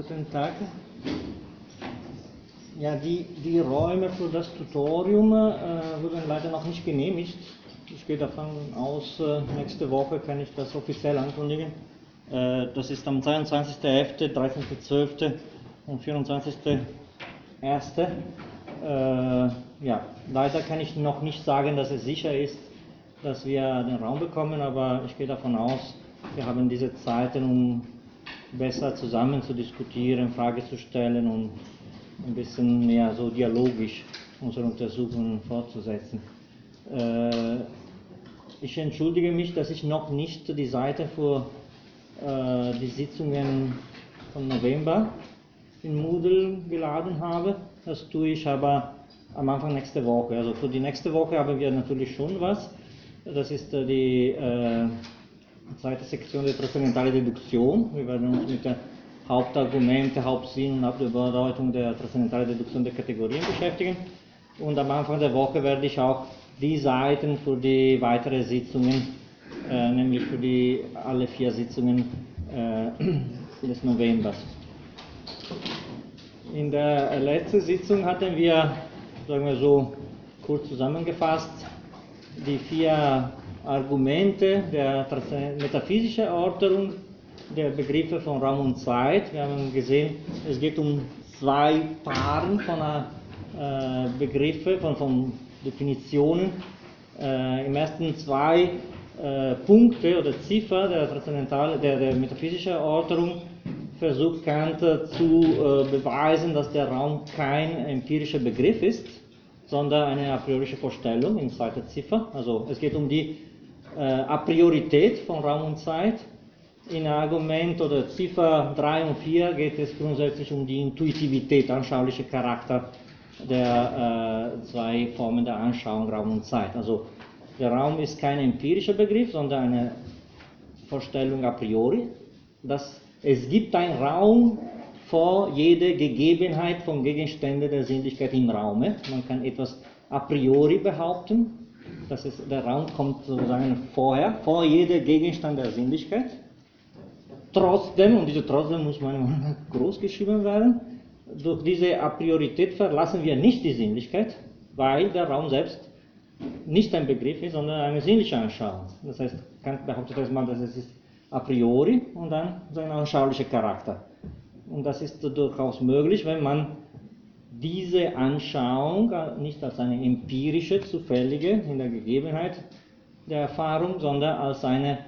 Guten Tag. Ja, die, die Räume für das Tutorium äh, wurden leider noch nicht genehmigt. Ich gehe davon aus, äh, nächste Woche kann ich das offiziell ankündigen. Äh, das ist am 22.11., 13.12. und 24.01. Äh, ja, leider kann ich noch nicht sagen, dass es sicher ist, dass wir den Raum bekommen, aber ich gehe davon aus, wir haben diese Zeiten, um besser zusammen zu diskutieren, Fragen zu stellen und ein bisschen mehr so dialogisch unsere Untersuchungen fortzusetzen. Äh, ich entschuldige mich, dass ich noch nicht die Seite für äh, die Sitzungen von November in Moodle geladen habe. Das tue ich aber am Anfang nächste Woche. Also für die nächste Woche haben wir natürlich schon was. Das ist äh, die zweite Sektion der transzendentalen Deduktion. Wir werden uns mit den Hauptargumente, Hauptsinn und Hauptbedeutung der transzendentalen Deduktion der Kategorien beschäftigen. Und am Anfang der Woche werde ich auch die Seiten für die weiteren Sitzungen, äh, nämlich für die alle vier Sitzungen äh, des Novembers. In der letzten Sitzung hatten wir, sagen wir so, kurz zusammengefasst, die vier Argumente der metaphysischen Erörterung der Begriffe von Raum und Zeit. Wir haben gesehen, es geht um zwei Paaren von äh, Begriffe, von, von Definitionen. Äh, Im ersten zwei äh, Punkte oder Ziffer der, der, der metaphysischen Erörterung versucht Kant zu äh, beweisen, dass der Raum kein empirischer Begriff ist, sondern eine a priorische Vorstellung in zweiter Ziffer. Also es geht um die äh, a priorität von Raum und Zeit. In Argument oder Ziffer 3 und 4 geht es grundsätzlich um die Intuitivität, anschauliche Charakter der äh, zwei Formen der Anschauung, Raum und Zeit. Also der Raum ist kein empirischer Begriff, sondern eine Vorstellung a priori. Das, es gibt einen Raum vor jeder Gegebenheit von Gegenständen der Sinnlichkeit im Raume. Man kann etwas a priori behaupten, das ist, der Raum kommt sozusagen vorher, vor jeder Gegenstand der Sinnlichkeit. Trotzdem, und diese trotzdem muss man groß geschrieben werden, durch diese A Priorität verlassen wir nicht die Sinnlichkeit, weil der Raum selbst nicht ein Begriff ist, sondern eine sinnliche Anschauung. Das heißt, Kant behauptet erstmal, dass es ist a priori und dann sein anschaulicher Charakter. Und das ist durchaus möglich, wenn man diese Anschauung nicht als eine empirische, zufällige in der Gegebenheit der Erfahrung, sondern als eine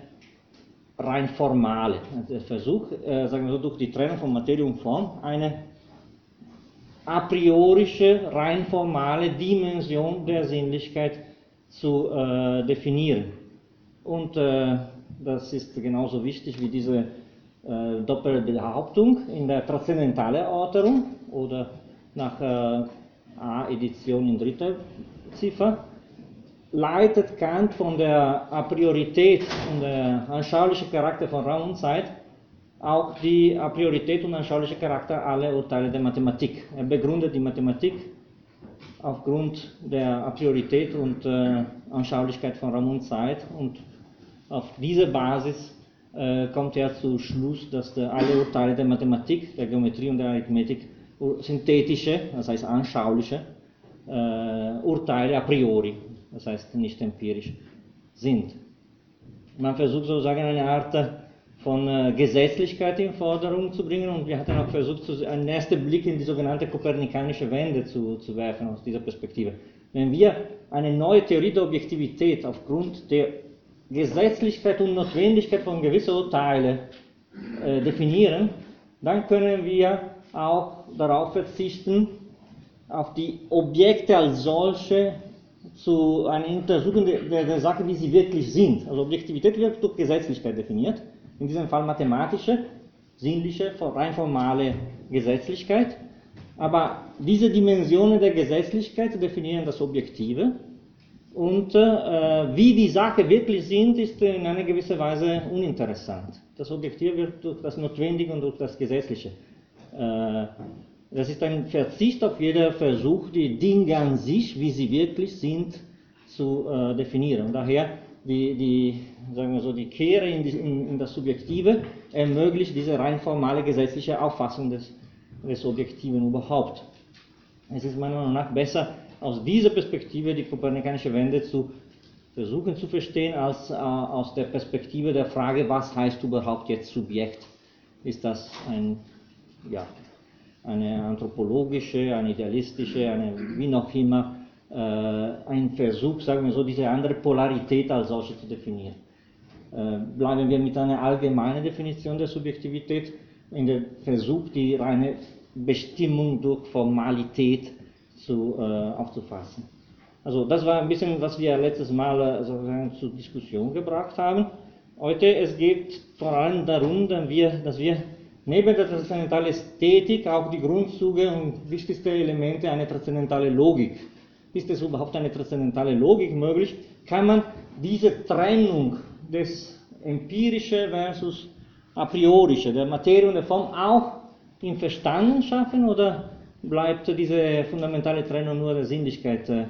rein formale. Der Versuch, äh, sagen wir so, durch die Trennung von Materie und Form eine a priorische, rein formale Dimension der Sinnlichkeit zu äh, definieren. Und äh, das ist genauso wichtig wie diese äh, Doppelbehauptung in der transzendentalen Erörterung oder nach äh, A-Edition in dritter Ziffer, leitet Kant von der A Priorität und der anschauliche Charakter von Raum und Zeit auch die A Priorität und anschauliche Charakter aller Urteile der Mathematik. Er begründet die Mathematik aufgrund der A Priorität und äh, Anschaulichkeit von Raum und Zeit und auf dieser Basis äh, kommt er zu Schluss, dass alle Urteile der Mathematik, der Geometrie und der Arithmetik synthetische, das heißt anschauliche äh, Urteile a priori, das heißt nicht empirisch, sind. Man versucht sozusagen eine Art von äh, Gesetzlichkeit in Forderung zu bringen und wir hatten auch versucht, einen ersten Blick in die sogenannte kopernikanische Wende zu, zu werfen aus dieser Perspektive. Wenn wir eine neue Theorie der Objektivität aufgrund der Gesetzlichkeit und Notwendigkeit von gewissen Urteilen äh, definieren, dann können wir auch darauf verzichten, auf die Objekte als solche zu einer Untersuchung der, der, Sache, wie sie wirklich sind. Also Objektivität wird durch Gesetzlichkeit definiert, in diesem Fall mathematische, sinnliche, rein formale Gesetzlichkeit. Aber diese Dimensionen der Gesetzlichkeit definieren das Objektive. Und äh, wie die Sache wirklich sind, ist in einer gewissen Weise uninteressant. Das Objektive wird durch das Notwendige und durch das Gesetzliche das ist ein Verzicht auf jeder Versuch, die Dinge an sich, wie sie wirklich sind, zu definieren. Und daher die, die, sagen wir so, die Kehre in, die, in, in, das Subjektive ermöglicht diese rein formale gesetzliche Auffassung des, des Objektiven überhaupt. Es ist meiner Meinung nach besser, aus dieser Perspektive die kopernikanische Wende zu versuchen zu verstehen, als äh, aus der Perspektive der Frage, was heißt überhaupt jetzt Subjekt? Ist das ein, ja, eine anthropologische, eine idealistische, eine wie noch immer, äh, ein Versuch, sagen wir so, diese andere Polarität als solche zu definieren. Äh, bleiben wir mit einer allgemeinen Definition der Subjektivität in der Versuch, die reine Bestimmung durch Formalität zu, äh, aufzufassen. Also das war ein bisschen, was wir letztes Mal äh, sozusagen zur Diskussion gebracht haben. Heute es geht vor allem darum, dass wir, dass wir neben der transzendentalen Ästhetik auch die Grundzüge und wichtigste Elemente einer transzendentalen Logik. Ist es überhaupt eine transzendentale Logik möglich? Kann man diese Trennung des empirische versus a priorische, der Materie und der Form auch im Verstanden schaffen oder bleibt diese fundamentale Trennung nur der Sinnlichkeit äh,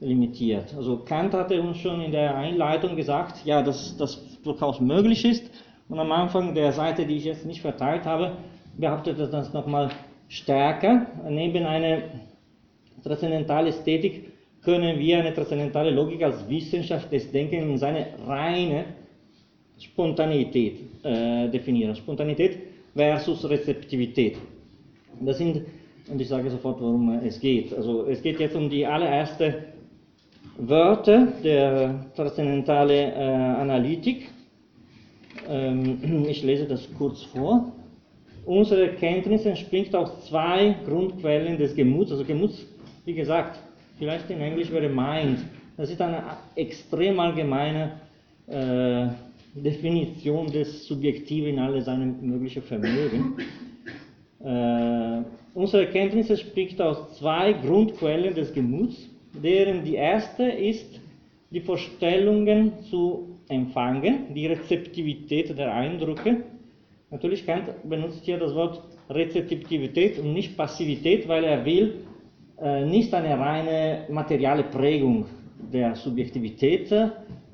limitiert? Also Kant hatte uns schon in der Einleitung gesagt, ja, dass das durchaus möglich ist und am Anfang der Seite, die ich jetzt nicht verteilt habe, behauptet er das nochmal stärker. Neben einer transzendentalen Ästhetik können wir eine transzendentale Logik als Wissenschaft des Denkens in seine reine Spontaneität äh, definieren. Spontanität versus Rezeptivität. Das sind, und ich sage sofort, worum es geht. Also es geht jetzt um die allererste Wörter der transzendentalen äh, Analytik. Ähm, ich lese das kurz vor. Unsere Erkenntnis entspringt aus zwei Grundquellen des Gemuts. Also Gemuts, wie gesagt, vielleicht in Englisch wäre Mind. Das ist eine extrem allgemeine äh, Definition des Subjektiven in alle seine möglichen Vermögen. Äh, unsere Erkenntnis spricht aus zwei Grundquellen des Gemuts, deren die erste ist, die Vorstellungen zu empfangen, die Rezeptivität der Eindrücke. Natürlich Kant benutzt hier das Wort Rezeptivität und nicht Passivität, weil er will äh, nicht eine reine materiale Prägung der Subjektivität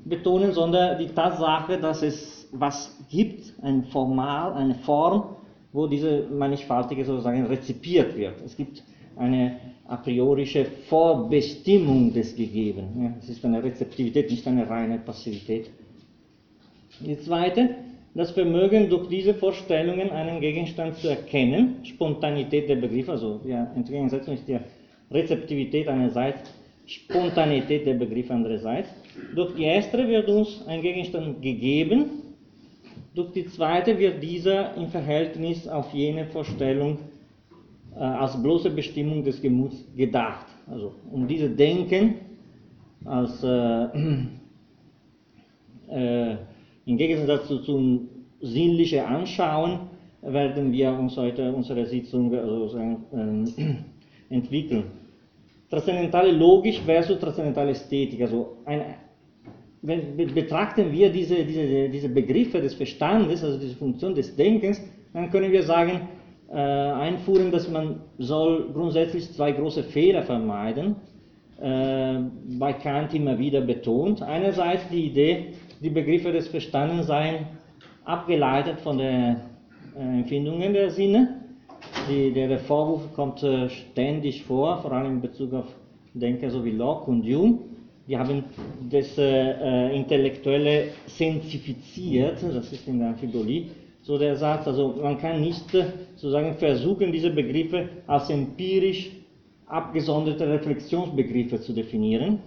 betonen, sondern die Tatsache, dass es was gibt, ein Formal, eine Form, wo diese Mannigfaltige sozusagen rezipiert wird. Es gibt eine a priorische Vorbestimmung des Gegebenen. Ja, es ist eine Rezeptivität, nicht eine reine Passivität. Die zweite, das Vermögen, durch diese Vorstellungen einen Gegenstand zu erkennen, Spontanität der Begriffe, also ja, entgegensetzung die Rezeptivität einerseits, Spontanität der Begriffe andererseits. Durch die erste wird uns ein Gegenstand gegeben, durch die zweite wird dieser im Verhältnis auf jene Vorstellung äh, als bloße Bestimmung des Gemuts gedacht. Also um diese Denken als äh, äh, im Gegensatz zu, zum sinnlichen Anschauen werden wir uns heute unsere Sitzung also, äh, entwickeln transzendentale Logik versus transzendentale Ästhetik. Also ein, wenn, betrachten wir diese, diese, diese Begriffe des Verstandes, also diese Funktion des Denkens, dann können wir sagen, äh, einführen, dass man soll grundsätzlich zwei große Fehler vermeiden, äh, bei Kant immer wieder betont. Einerseits die Idee, die Begriffe des Verstandes seien abgeleitet von den äh, Empfindungen der Sinne die, der, der, Vorwurf kommt äh, ständig vor, vor allem in Bezug auf Denker so wie Locke und Jung. Die haben das äh, äh Intellektuelle sensifiziert, das ist in der Amphibolie so der Satz. Also man kann nicht sozusagen versuchen, diese Begriffe als empirisch abgesonderte Reflexionsbegriffe zu definieren.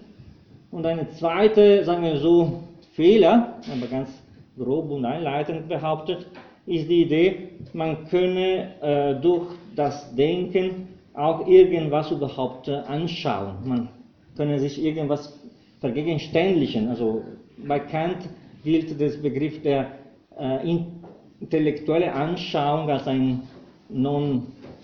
Und eine zweite, sagen wir so, Fehler, aber ganz grob und einleitend behauptet, ist die Idee, man könne äh, durch das Denken auch irgendwas überhaupt äh, anschauen. Man könne sich irgendwas vergegenständlichen. Also bei Kant gilt der Begriff der äh, intellektuelle Anschauung als ein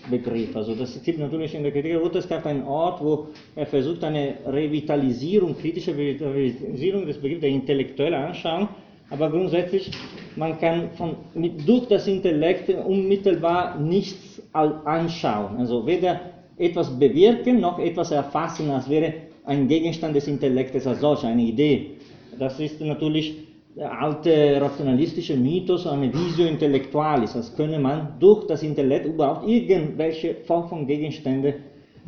Non-Begriff. Also das gibt natürlich in der Kritik der Wissenschaft einen Ort, wo er versucht, eine Revitalisierung, kritische Revitalisierung des Begriffs der intellektuellen Anschauung aber grundsätzlich, man kann von, mit, durch das Intellekt unmittelbar nichts anschauen. Also weder etwas bewirken noch etwas erfassen, als wäre ein Gegenstand des Intellektes als solch, eine Idee. Das ist natürlich alte rationalistische Mythos, eine Visio Intellectualis, als könne man durch das Intellekt überhaupt irgendwelche Form von Gegenstände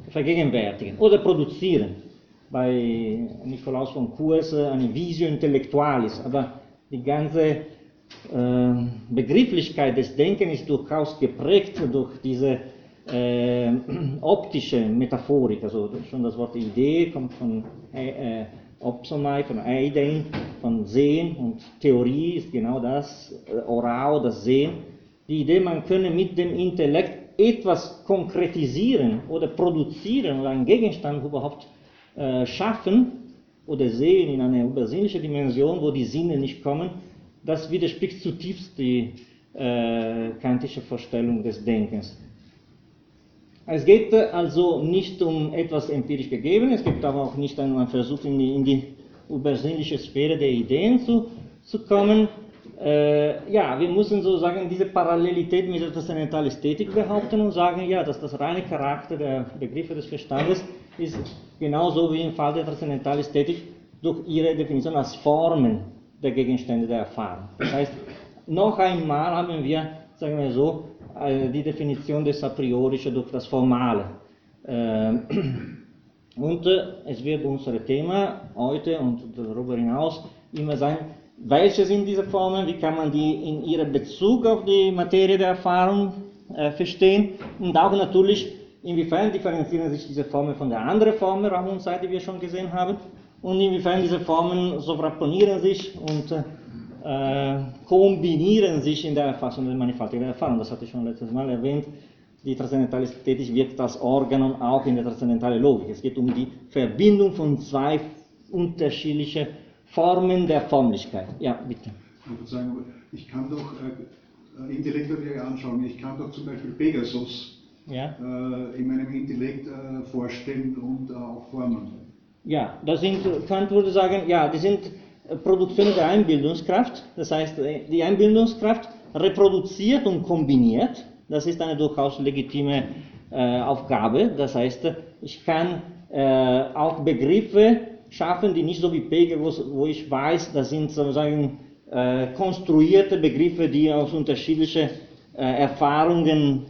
vergegenwärtigen oder produzieren. Bei Nikolaus von Kurs eine Visio Intellectualis, aber die ganze äh, Begrifflichkeit des Denkens ist durchaus geprägt durch diese äh, optische Metaphorik, also schon das Wort Idee kommt von äh, Opsomai, von Eidein, von Sehen und Theorie ist genau das, äh, Oral, das Sehen. Die Idee, man könne mit dem Intellekt etwas konkretisieren oder produzieren oder einen Gegenstand überhaupt äh, schaffen oder sehen in einer übersinnlichen Dimension, wo die Sinne nicht kommen, das widerspricht zutiefst die äh, kantische Vorstellung des Denkens. Es geht also nicht um etwas empirisch gegeben, es geht aber auch nicht einen Versuch, in die, in die übersinnliche Sphäre der Ideen zu, zu kommen. Äh, ja, wir müssen sozusagen diese Parallelität mit der transzendentalen Ästhetik behaupten und sagen, ja, dass das reine Charakter der Begriffe des Verstandes ist genauso wie im Fall der transzendentalen Ästhetik durch ihre Definition als Formen der Gegenstände der Erfahrung. Das heißt, noch einmal haben wir, sagen wir so, äh, die Definition des A priorische durch das Formale. Ähm, und äh, es wird unser Thema heute und darüber hinaus immer sein, welche sind diese Formen, wie kann man die in ihrem Bezug auf die Materie der Erfahrung äh, verstehen und auch natürlich, inwiefern differenzieren sich diese Formen von der anderen Form der Raumseite, die wir schon gesehen haben, und inwiefern diese Formen sovrapponieren sich und äh, äh, kombinieren sich in der Erfassung der mannigfaltigen Erfahrung. Das hatte ich schon letztes Mal erwähnt. Die transzendentale Ästhetik wirkt als Organon auch in der transzendentalen Logik. Es geht um die Verbindung von zwei unterschiedlichen Formen der Formlichkeit. Ja, bitte. Ich kann doch äh, intellektuell anschauen, ich kann doch zum Beispiel Pegasus ja. äh, in meinem Intellekt äh, vorstellen und auch formen. Ja, das sind, Kant würde sagen, ja, die sind Produktion der Einbildungskraft. Das heißt, die Einbildungskraft reproduziert und kombiniert. Das ist eine durchaus legitime äh, Aufgabe. Das heißt, ich kann äh, auch Begriffe schaffen, die nicht so wie Pegasus, wo ich weiß, das sind sozusagen äh, konstruierte Begriffe, die aus unterschiedlichen äh, Erfahrungen,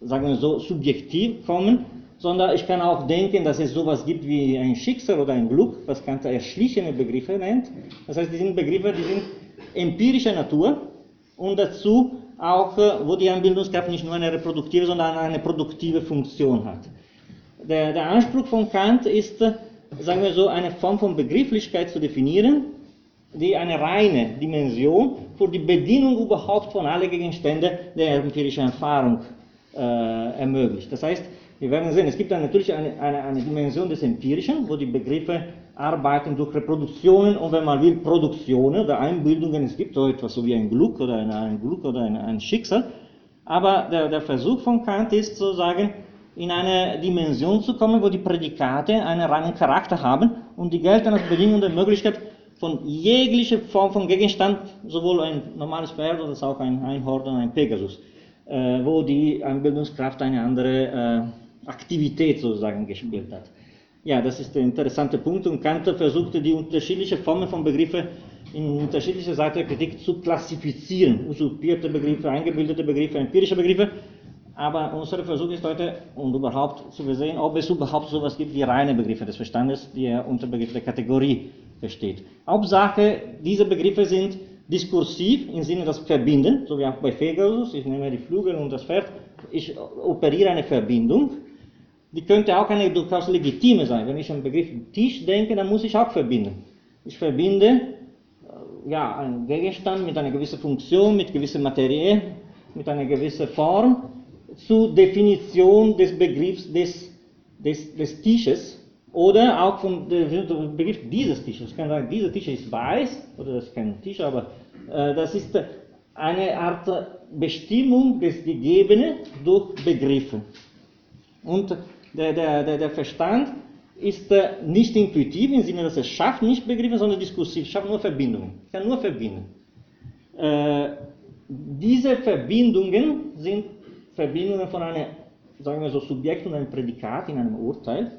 sagen wir so, subjektiv kommen, sondern ich kann auch denken, dass es sowas gibt wie ein Schicksal oder ein Glück, was Kant erschlichene Begriffe nennt. Das heißt, die sind Begriffe, die sind empirischer Natur und dazu auch, äh, wo die Anbildungskraft nicht nur eine reproduktive, sondern eine produktive Funktion hat. Der, der Anspruch von Kant ist, äh, sagen wir so, eine Form von Begrifflichkeit zu definieren, die eine reine Dimension für die Bedienung überhaupt von allen Gegenständen der empirischen Erfahrung äh, ermöglicht. Das heißt, wir werden sehen, es gibt dann natürlich eine, eine, eine Dimension des Empirischen, wo die Begriffe arbeiten durch Reproduktionen und wenn man will, Produktionen oder Einbildungen. Es gibt so etwas so wie ein Glück oder ein, ein Glück oder ein, ein Schicksal. Aber der, der, Versuch von Kant ist sozusagen, in eine Dimension zu kommen, wo die Prädikate einen reinen Charakter haben und die gelten als Bedingung der Möglichkeit von jeglicher Form von Gegenstand, sowohl ein normales Pferd als auch ein Einhorn oder ein Pegasus, äh, wo die Einbildungskraft eine andere äh, Aktivität sozusagen gespielt hat. Ja, das ist der interessante Punkt und Kant versuchte die unterschiedlichen Formen von Begriffen in unterschiedlicher Seite der Kritik zu klassifizieren. Usurpierte Begriffe, eingebildete Begriffe, empirische Begriffe. Aber unser Versuch ist heute, und überhaupt zu sehen, ob es überhaupt so etwas gibt wie reine Begriffe des Verstandes, die er unter Begriff der Kategorie versteht. Hauptsache, diese Begriffe sind diskursiv im Sinne des Verbinden, so wie auch bei Pegasus, ich nehme die Flügel und das Pferd, ich operiere eine Verbindung die könnte auch eine durchaus legitime sein. Wenn ich an den Begriff Tisch denke, dann muss ich auch verbinden. Ich verbinde äh, ja, einen Gegenstand mit einer gewissen Funktion, mit gewisser Materie, mit einer gewissen Form zur Definition des Begriffs des, des, des Tisches oder auch vom Begriff dieses Tisches. Ich kann sagen, dieser Tisch ist weiß, oder das ist kein Tisch, aber äh, das ist eine Art Bestimmung des Gegebenen durch Begriffe. Und der, der, der Verstand ist äh, nicht intuitiv im Sinne, dass er schafft nicht Begriffe, sondern diskursiv, schafft nur Verbindungen. Er kann nur verbinden. Äh, diese Verbindungen sind Verbindungen von einem, sagen wir so, Subjekt und einem Prädikat in einem Urteil.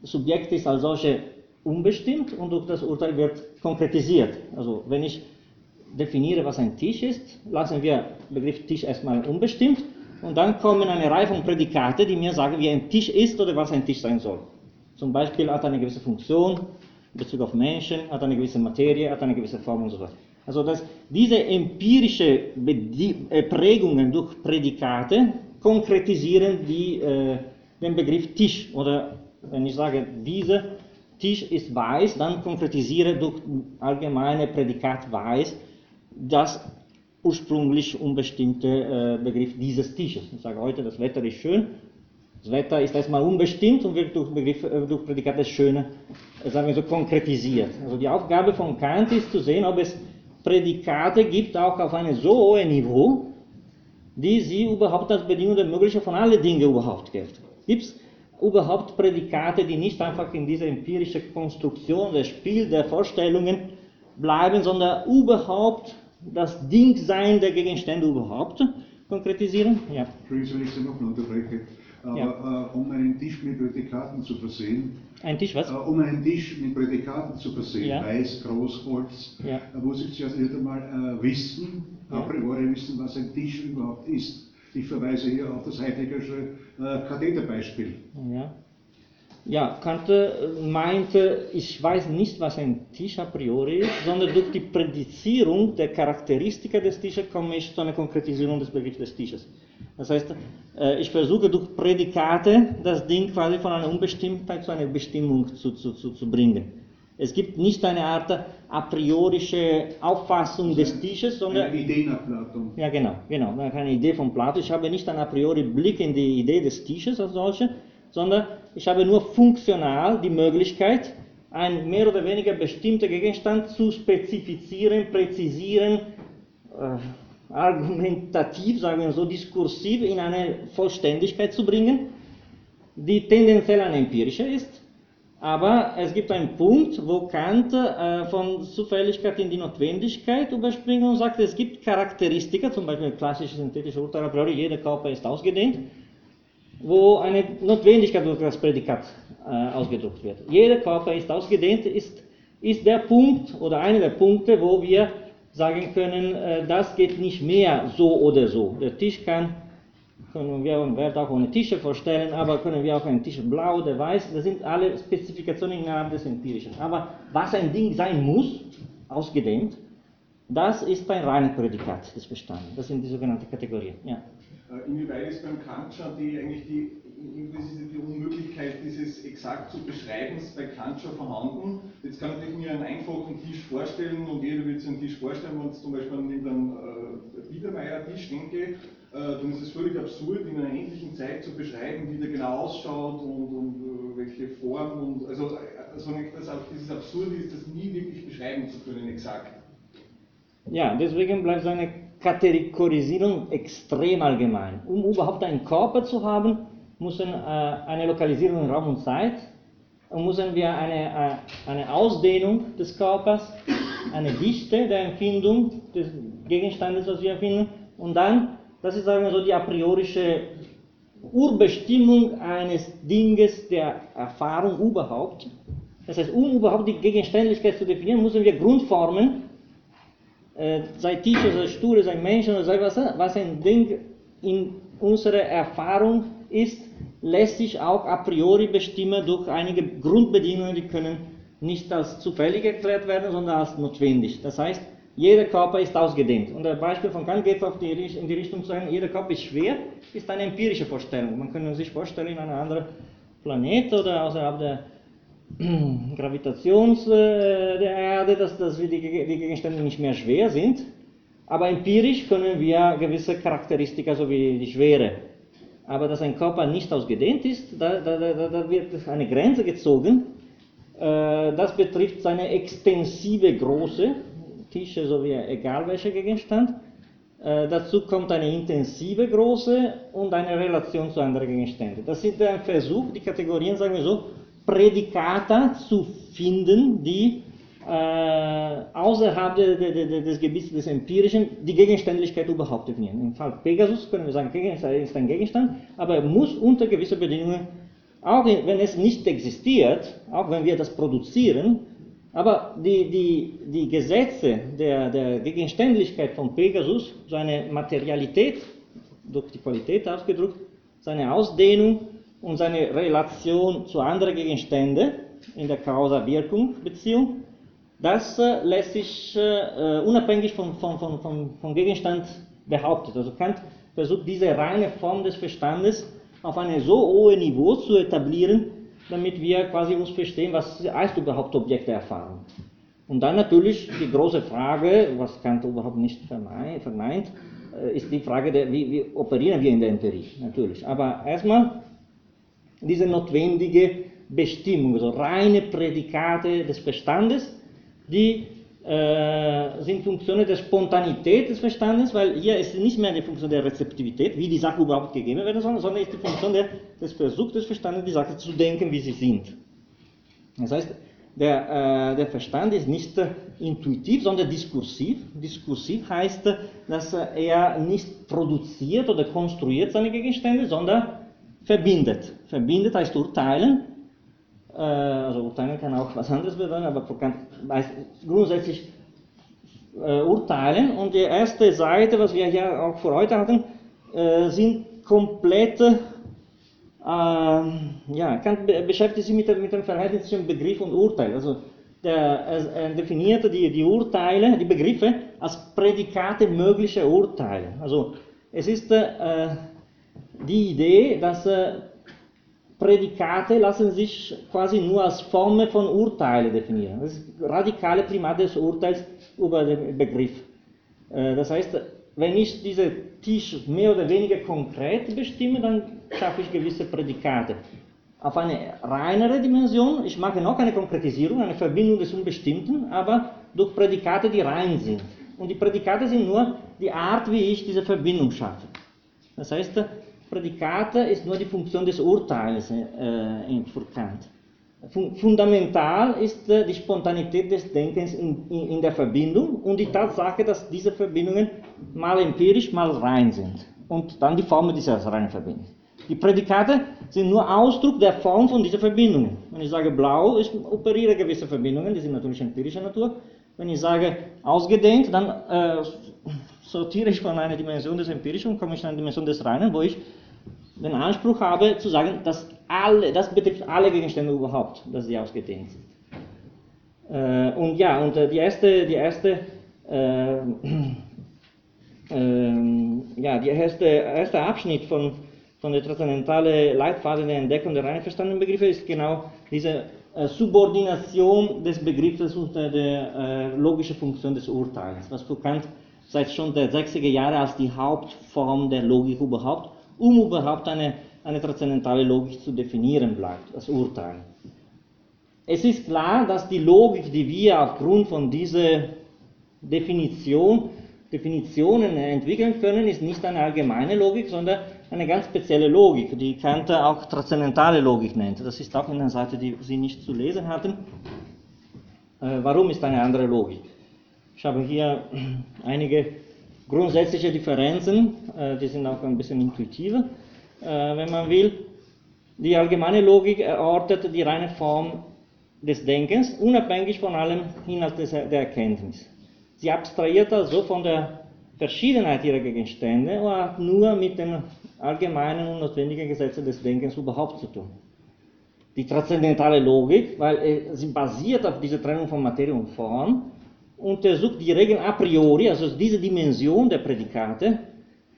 Das Subjekt ist als solche unbestimmt und durch das Urteil wird konkretisiert. Also wenn ich definiere, was ein Tisch ist, lassen wir Begriff Tisch erstmal unbestimmt und dann kommen eine Reihe von Prädikate, die mir sagen, wie ein Tisch ist oder was ein Tisch sein soll. Zum Beispiel hat eine gewisse Funktion in Bezug auf Menschen, hat eine gewisse Materie, hat eine gewisse Form und so weiter. Also dass diese empirische äh, Prägungen durch Prädikate konkretisieren die, äh, den Begriff Tisch. Oder wenn ich sage, dieser Tisch ist weiß, dann konkretisiere durch allgemeine Prädikat weiß das ursprünglich unbestimmte äh, Begriff dieses Tisches. Ich sage heute, das Wetter ist schön. Das Wetter ist erstmal unbestimmt und wird durch, Begriff, äh, durch Prädikat das Schöne, äh, sagen wir so, konkretisiert. Also die Aufgabe von Kant ist zu sehen, ob es Prädikate gibt, auch auf einem so hohen Niveau, die sie überhaupt als Bedingung der Mögliche von allen Dingen überhaupt gilt. Gibt es überhaupt Prädikate, die nicht einfach in dieser empirischen Konstruktion, das Spiel der Vorstellungen bleiben, sondern überhaupt das Dingsein der Gegenstände überhaupt konkretisieren? Ja. Entschuldigung, wenn ich Sie noch unterbreche. Aber ja. äh, um einen Tisch mit Prädikaten zu versehen, ein Tisch was? Äh, um einen Tisch mit Prädikaten zu versehen, ja. Weiß, Groß, Holz, ja. da muss ich zuerst einmal äh, wissen, a priori wissen, was ein Tisch überhaupt ist. Ich verweise hier auf das Heideggersche äh, Katheterbeispiel. Ja. Ja, Kant meinte, ich weiß nicht, was ein Tisch a priori ist, sondern durch die Prädizierung der Charakteristika des Tisches komme ich zu einer Konkretisierung des Begriffs des Tisches. Das heißt, äh, ich versuche durch Prädikate das Ding quasi von einer Unbestimmtheit zu einer Bestimmung zu, zu, zu, zu bringen. Es gibt nicht eine Art a priorische Auffassung des Tisches, sondern. Eine Idee nach Platon. Ja, genau, genau. Eine Idee von Platon. Ich habe nicht einen a priori Blick in die Idee des Tisches als solche, sondern ich habe nur funktional die Möglichkeit, einen mehr oder weniger bestimmten Gegenstand zu spezifizieren, präzisieren, äh, argumentativ, sagen wir so, diskursiv in eine Vollständigkeit zu bringen, die tendenziell eine empirische ist. Aber es gibt einen Punkt, wo Kant äh, von Zufälligkeit in die Notwendigkeit überspringt und sagt, es gibt Charakteristika, zum Beispiel klassische synthetische Urteil a priori, jeder Körper ist ausgedehnt wo eine Notwendigkeit durch das Prädikat äh, ausgedrückt wird. Jeder Körper ist ausgedehnt, ist, ist der Punkt oder einer der Punkte, wo wir sagen können, äh, das geht nicht mehr so oder so. Der Tisch kann, können wir Wert auch ohne Tische vorstellen, aber können wir auch einen Tisch blau oder weiß, das sind alle Spezifikationen innerhalb des Empirischen. Aber was ein Ding sein muss, ausgedehnt, das ist ein reines Prädikat des Bestandes. Das sind die sogenannten Kategorien. Ja. Äh, inwieweit ist beim Kantscher die eigentlich die, die Unmöglichkeit dieses exakt zu beschreibens bei Kantscher vorhanden? Jetzt kann ich mir einen einfachen Tisch vorstellen und jeder wird sich einen Tisch vorstellen, wenn ich zum Beispiel an den äh, Biedermeier-Tisch denke, äh, dann ist es völlig absurd, in einer endlichen Zeit zu beschreiben, wie der genau ausschaut und, und äh, welche Form und also, also das, dieses Absurde ist, das nie wirklich beschreiben zu können, exakt. Ja, deswegen bleibt so eine Kategorisierung extrem allgemein. Um überhaupt einen Körper zu haben, müssen äh, eine Lokalisierung in Raum und Zeit, müssen wir eine, äh, eine Ausdehnung des Körpers, eine Dichte der Empfindung des Gegenstandes, was wir erfinden, und dann, das ist sagen wir so die a priorische Urbestimmung eines Dinges der Erfahrung überhaupt. Das heißt, um überhaupt die Gegenständlichkeit zu definieren, müssen wir Grundformen sei Tisch, sei Stuhl, sei Mensch oder sei was, was ein Ding in unserer Erfahrung ist, lässt sich auch a priori bestimmen durch einige Grundbedingungen, die können nicht als zufällig erklärt werden, sondern als notwendig. Das heißt, jeder Körper ist ausgedehnt. Und das Beispiel von Kant geht auf die, in die Richtung zu sagen, jeder Körper ist schwer, ist eine empirische Vorstellung. Man kann sich vorstellen, in einem anderen Planet oder außerhalb der Gravitations äh, der Erde, dass, dass die, Gegenstände nicht mehr schwer sind. Aber empirisch können wir gewisse Charakteristika, so wie die Schwere. Aber dass ein Körper nicht ausgedehnt ist, da, da, da, da wird eine Grenze gezogen. Äh, das betrifft seine extensive Größe, Tische sowie egal welcher Gegenstand. Äh, dazu kommt eine intensive Größe und eine Relation zu anderen Gegenständen. Das ist ein Versuch, die Kategorien, sagen wir so, Prädikata zu finden, die äh, außerhalb de, de, de, des Gebiets des Empirischen die Gegenständlichkeit überhaupt definieren. Im Fall Pegasus können wir sagen, Gegenstand ist ein Gegenstand, aber er muss unter gewissen Bedingungen, auch wenn es nicht existiert, auch wenn wir das produzieren, Aber die, die, die Gesetze der, der Gegenständlichkeit von Pegasus, seine Materialität, durch die Qualität ausgedrückt, seine Ausdehnung und seine Relation zu anderen Gegenständen in der Causa-Wirkung-Beziehung, das äh, lässt sich äh, unabhängig vom, vom, vom, vom, Gegenstand behaupten. Also Kant versucht diese reine Form des Verstandes auf einem so hohen Niveau zu etablieren, damit wir quasi uns verstehen, was heißt überhaupt Objekteerfahrung. Und dann natürlich die große Frage, was Kant überhaupt nicht verneint, äh, ist die Frage, der, wie, wie operieren wir in der Empirie, natürlich. Aber erstmal diese notwendige Bestimmung, also reine Prädikate des Verstandes, die äh, sind Funktionen der Spontanität des Verstandes, weil hier ist nicht mehr die Funktion der Rezeptivität, wie die Sachen überhaupt gegeben werden sollen, sondern ist die Funktion der, des Versuchs des Verstandes, die Sachen zu denken, wie sie sind. Das heißt, der, äh, der Verstand ist nicht äh, intuitiv, sondern diskursiv. Diskursiv heißt, dass er nicht produziert oder konstruiert seine Gegenstände, sondern verbindet. Verbindet heißt urteilen äh, also urteilen kann auch was anderes bedeuten, aber grundsätzlich äh, urteilen. Und die erste Seite, was wir hier auch für heute hatten, äh, sind komplette, ja, kann, beschäftigt sich mit, mit dem Verhältnis zwischen Begriff und Urteil. Also der, er definierte die, die Urteile, die Begriffe als Prädikate möglicher Urteile. Also es ist äh, die Idee, dass äh, Prädikate lassen sich quasi nur als Formen von Urteilen definieren. Das ist radikale Primat des Urteils über den Begriff. Äh, das heißt, wenn ich diesen Tisch mehr oder weniger konkret bestimme, dann schaffe ich gewisse Prädikate. Auf eine reinere Dimension, ich mache noch eine Konkretisierung, eine Verbindung des Unbestimmten, aber durch Prädikate, die rein sind. Und die Prädikate sind nur die Art, wie ich diese Verbindung schaffe. Das heißt, Prädikate ist nur die Funktion des Urteils äh, für Kant. Fundamental ist die Spontanität des Denkens in, in, in, der Verbindung und die Tatsache, dass diese Verbindungen mal empirisch, mal rein sind. Und dann die Formen dieser reinen Verbindung. Die Prädikate sind nur Ausdruck der Form von dieser Verbindungen. Wenn ich sage blau, ich operiere gewisse Verbindungen, die sind natürlich empirischer Natur. Wenn ich sage ausgedehnt, dann äh, sortiere ich von einer Dimension des Empirischen und komme ich in eine Dimension des Reinen, wo ich den Anspruch habe zu sagen, dass alle, das betrifft alle Gegenstände überhaupt, dass sie ausgedehnt sind. Äh, und ja, und äh, die erste, die erste, äh, ähm, ja, die erste, erste Abschnitt von, von der transzendentalen Leitfaden der Entdeckung der rein verstandenen Begriffe ist genau diese äh, Subordination des Begriffes unter der äh, logischen Funktion des Urteils, was für Kant seit schon der 60er Jahre als die Hauptform der Logik überhaupt um überhaupt eine, eine transzendentale Logik zu definieren bleibt, das Urteil. Es ist klar, dass die Logik, die wir aufgrund von dieser Definition, Definitionen entwickeln können, ist nicht eine allgemeine Logik, sondern eine ganz spezielle Logik, die Kant auch transzendentale Logik nennt. Das ist auch in der Seite, die Sie nicht zu lesen hatten. Äh, warum ist eine andere Logik? Ich habe hier einige grundsätzliche Differenzen, äh, die sind auch ein bisschen intuitiver, äh, wenn man will. Die allgemeine Logik erortet die reine Form des Denkens, unabhängig von allem Inhalt der Erkenntnis. Sie abstrahiert also von der Verschiedenheit ihrer Gegenstände und hat nur mit den allgemeinen und notwendigen Gesetzen des Denkens überhaupt zu tun. Die transzendentale Logik, weil äh, sie basiert auf dieser Trennung von Materie und Form, untersucht die Regeln a priori, also diese Dimension der Prädikate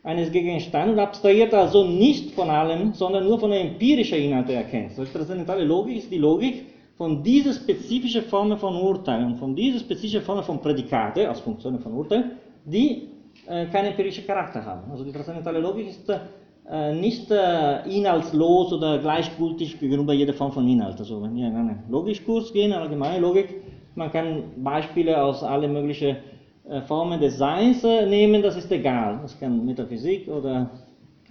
eines Gegenstands und abstrahiert also nicht von allem, sondern nur von der empirischen Inhalt der Erkenntnis. Die transzendentale Logik ist die Logik von dieser spezifischen Form von Urteilen, von dieser spezifischen Form von Prädikate, als Funktionen von Urteilen, die äh, keinen empirischen Charakter haben. Also die transzendentale Logik ist äh, nicht äh, inhaltslos oder gleichgültig gegenüber jeder Form von Inhalt. Also wenn wir in einen Logikkurs gehen, allgemeine Logik, man kann Beispiele aus allen möglichen äh, Formen des Seins äh, nehmen, das ist egal. Das kann Metaphysik oder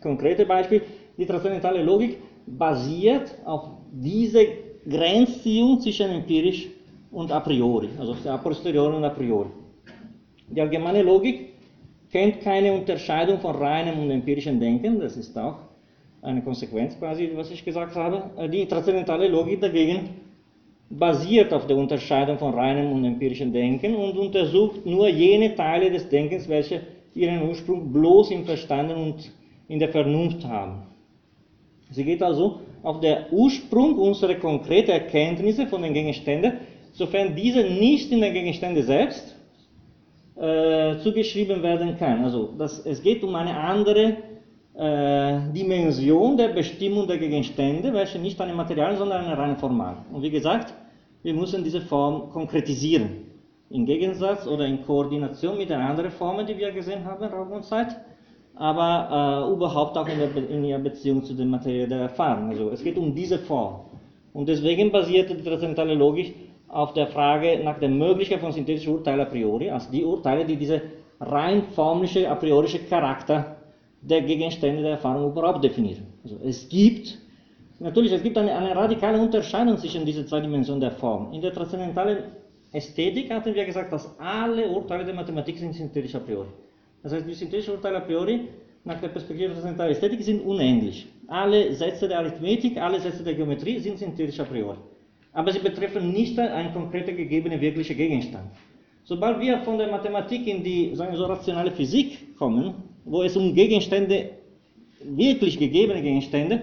konkrete Beispiele. Die transzendentale Logik basiert auf dieser Grenzziehung zwischen empirisch und a priori, also a posteriori und a priori. Die allgemeine Logik kennt keine Unterscheidung von reinem und empirischem Denken, das ist auch eine Konsequenz quasi, was ich gesagt habe. Äh, die transzendentale Logik dagegen basiert auf der Unterscheidung von reinem und empirischem Denken und untersucht nur jene Teile des Denkens, welche ihren Ursprung bloß im Verstand und in der Vernunft haben. Sie geht also auf den Ursprung unserer konkreten Erkenntnisse von den Gegenständen, sofern diese nicht in den Gegenständen selbst äh, zugeschrieben werden kann. Also das, es geht um eine andere Dimension der Bestimmung der Gegenstände, welche nicht eine Material, sondern eine reine Formal. Und wie gesagt, wir müssen diese Form konkretisieren. Im Gegensatz oder in Koordination mit den anderen Formen, die wir gesehen haben, Raum und Zeit, aber äh, überhaupt auch in, der, in ihrer Beziehung zu der Materie der Erfahrung. Also es geht um diese Form. Und deswegen basiert die transzendentale Logik auf der Frage nach der Möglichkeit von synthetischen Urteilen a priori, also die Urteile, die diese rein formliche, a priorische Charakter der Gegenstände der Erfahrung überhaupt definieren. Also es gibt, natürlich, es gibt eine, eine radikale Unterscheidung zwischen diesen zwei Dimensionen der Form. In der transzendentalen Ästhetik hatten wir gesagt, dass alle Urteile der Mathematik sind synthetisch a priori. Das heißt, die synthetischen Urteile a priori nach der Perspektive der transzendentalen Ästhetik sind unendlich. Alle Sätze der Arithmetik, alle Sätze der Geometrie sind synthetisch a priori. Aber sie betreffen nicht einen konkreten gegebenen wirklichen Gegenstand. Sobald wir von der Mathematik in die sagen wir so, rationale Physik kommen, wo es um Gegenstände, wirklich gegebene Gegenstände,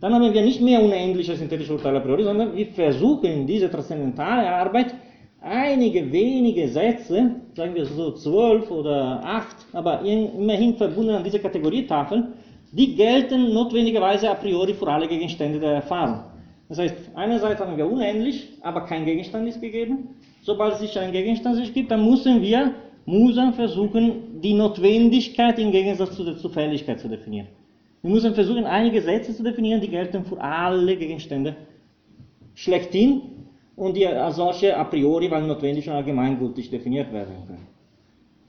dann haben wir nicht mehr unendliche synthetische Urteile a priori, sondern wir versuchen in dieser transzendentalen Arbeit einige wenige Sätze, sagen wir so zwölf oder acht, aber immerhin verbunden an diese Kategorietafeln, die gelten notwendigerweise a priori für alle Gegenstände der Erfahrung. Das heißt, einerseits haben wir unendlich, aber kein Gegenstand ist gegeben. Sobald es sich ein Gegenstand sich gibt, dann müssen wir mühsam versuchen, die Notwendigkeit im Gegensatz zu der Zufälligkeit zu definieren. Wir müssen versuchen, einige Sätze zu definieren, die gelten für alle Gegenstände schlechthin und die als solche a priori, weil notwendig und allgemeingültig definiert werden können.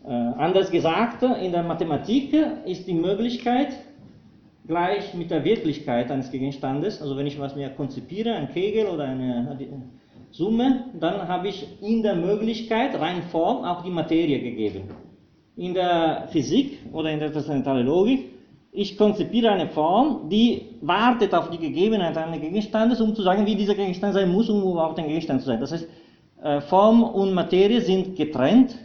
Äh, anders gesagt, in der Mathematik ist die Möglichkeit, gleich mit der Wirklichkeit eines Gegenstandes, also wenn ich was mir konzipiere, ein Kegel oder eine Summe, dann habe ich in der Möglichkeit, rein Form, auch die Materie gegeben. In der Physik oder in der transzendentalen Logik, ich konzipiere eine Form, die wartet auf die Gegebenheit eines Gegenstandes, um zu sagen, wie dieser Gegenstand sein muss, um überhaupt ein Gegenstand zu sein. Das heißt, äh, Form und Materie sind getrennt.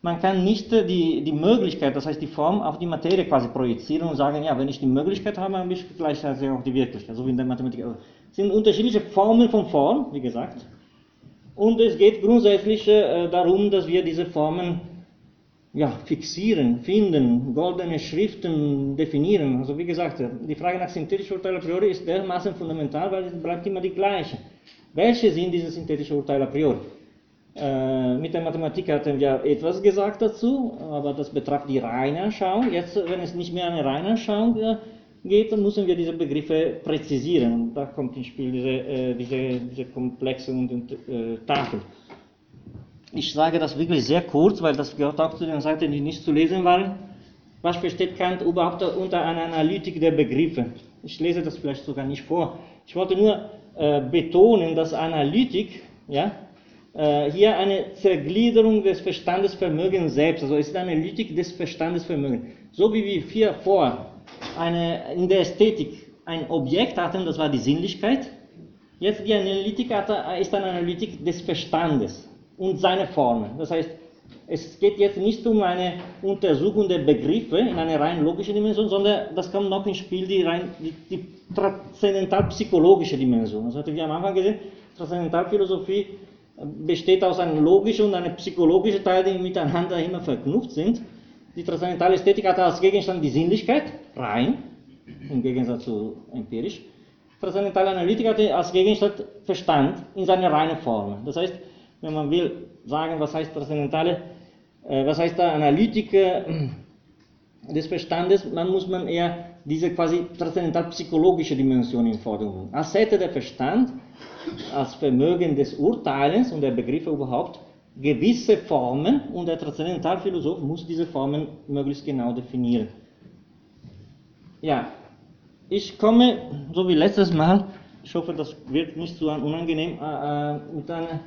Man kann nicht die, die Möglichkeit, das heißt die Form, auf die Materie quasi projizieren und sagen, ja, wenn ich die Möglichkeit habe, habe ich gleichzeitig auch die Wirklichkeit, so wie in der Mathematik. Sind unterschiedliche Formen von Form, wie gesagt. Und es geht grundsätzlich äh, darum, dass wir diese Formen ja, fixieren, finden, goldene Schriften definieren. Also wie gesagt, die Frage nach synthetischen Urteilen a priori ist dermaßen fundamental, weil es bleibt immer die gleiche. Welche sind diese synthetischen Urteile a priori? Äh, mit der Mathematik hatten wir etwas gesagt dazu, aber das betrifft die Reinanschauung. Jetzt, wenn es nicht mehr eine Reinanschauung äh, geht, dann müssen wir diese Begriffe präzisieren. Und da kommt ins Spiel diese, äh, diese, diese komplexe und, äh, Tafel. Ich sage das wirklich sehr kurz, weil das gehört auch zu den Seiten, die nicht zu lesen waren. Was versteht Kant überhaupt unter einer Analytik der Begriffe? Ich lese das vielleicht sogar nicht vor. Ich wollte nur äh, betonen, dass Analytik ja, äh, hier eine Zergliederung des Verstandesvermögens selbst, also es ist eine Analytik des Verstandesvermögens. So wie wir hier vor eine, in der Ästhetik ein Objekt hatten, das war die Sinnlichkeit. Jetzt die Analytik ist eine Analytik des Verstandes und seine Formen. Das heißt, es geht jetzt nicht um eine Untersuchung der Begriffe in einer rein logischen Dimension, sondern das kommt noch ins Spiel die, rein, die, die transzendental-psychologische Dimension. Das hatten wir am Anfang gesehen. Transzendentalphilosophie besteht aus einem logischen und einem psychologischen Teil, die miteinander immer verknüpft sind. Die transzendentale Ästhetik hat als Gegenstand die Sinnlichkeit, rein, im Gegensatz zu empirisch. Transzendentale Analytik hat als Gegenstand Verstand in seiner reinen Form. Das heißt, wenn man will sagen, was heißt transzendentale, äh, was heißt da Analytik äh, des Verstandes, dann muss man eher diese quasi transzendental-psychologische Dimension in Vordergrund. Als hätte der Verstand als Vermögen des Urteilens und der Begriffe überhaupt gewisse Formen und der Transzendentalphilosoph muss diese Formen möglichst genau definieren. Ja, ich komme, so wie letztes Mal, ich hoffe, das wird nicht so unangenehm, äh, äh, mit einer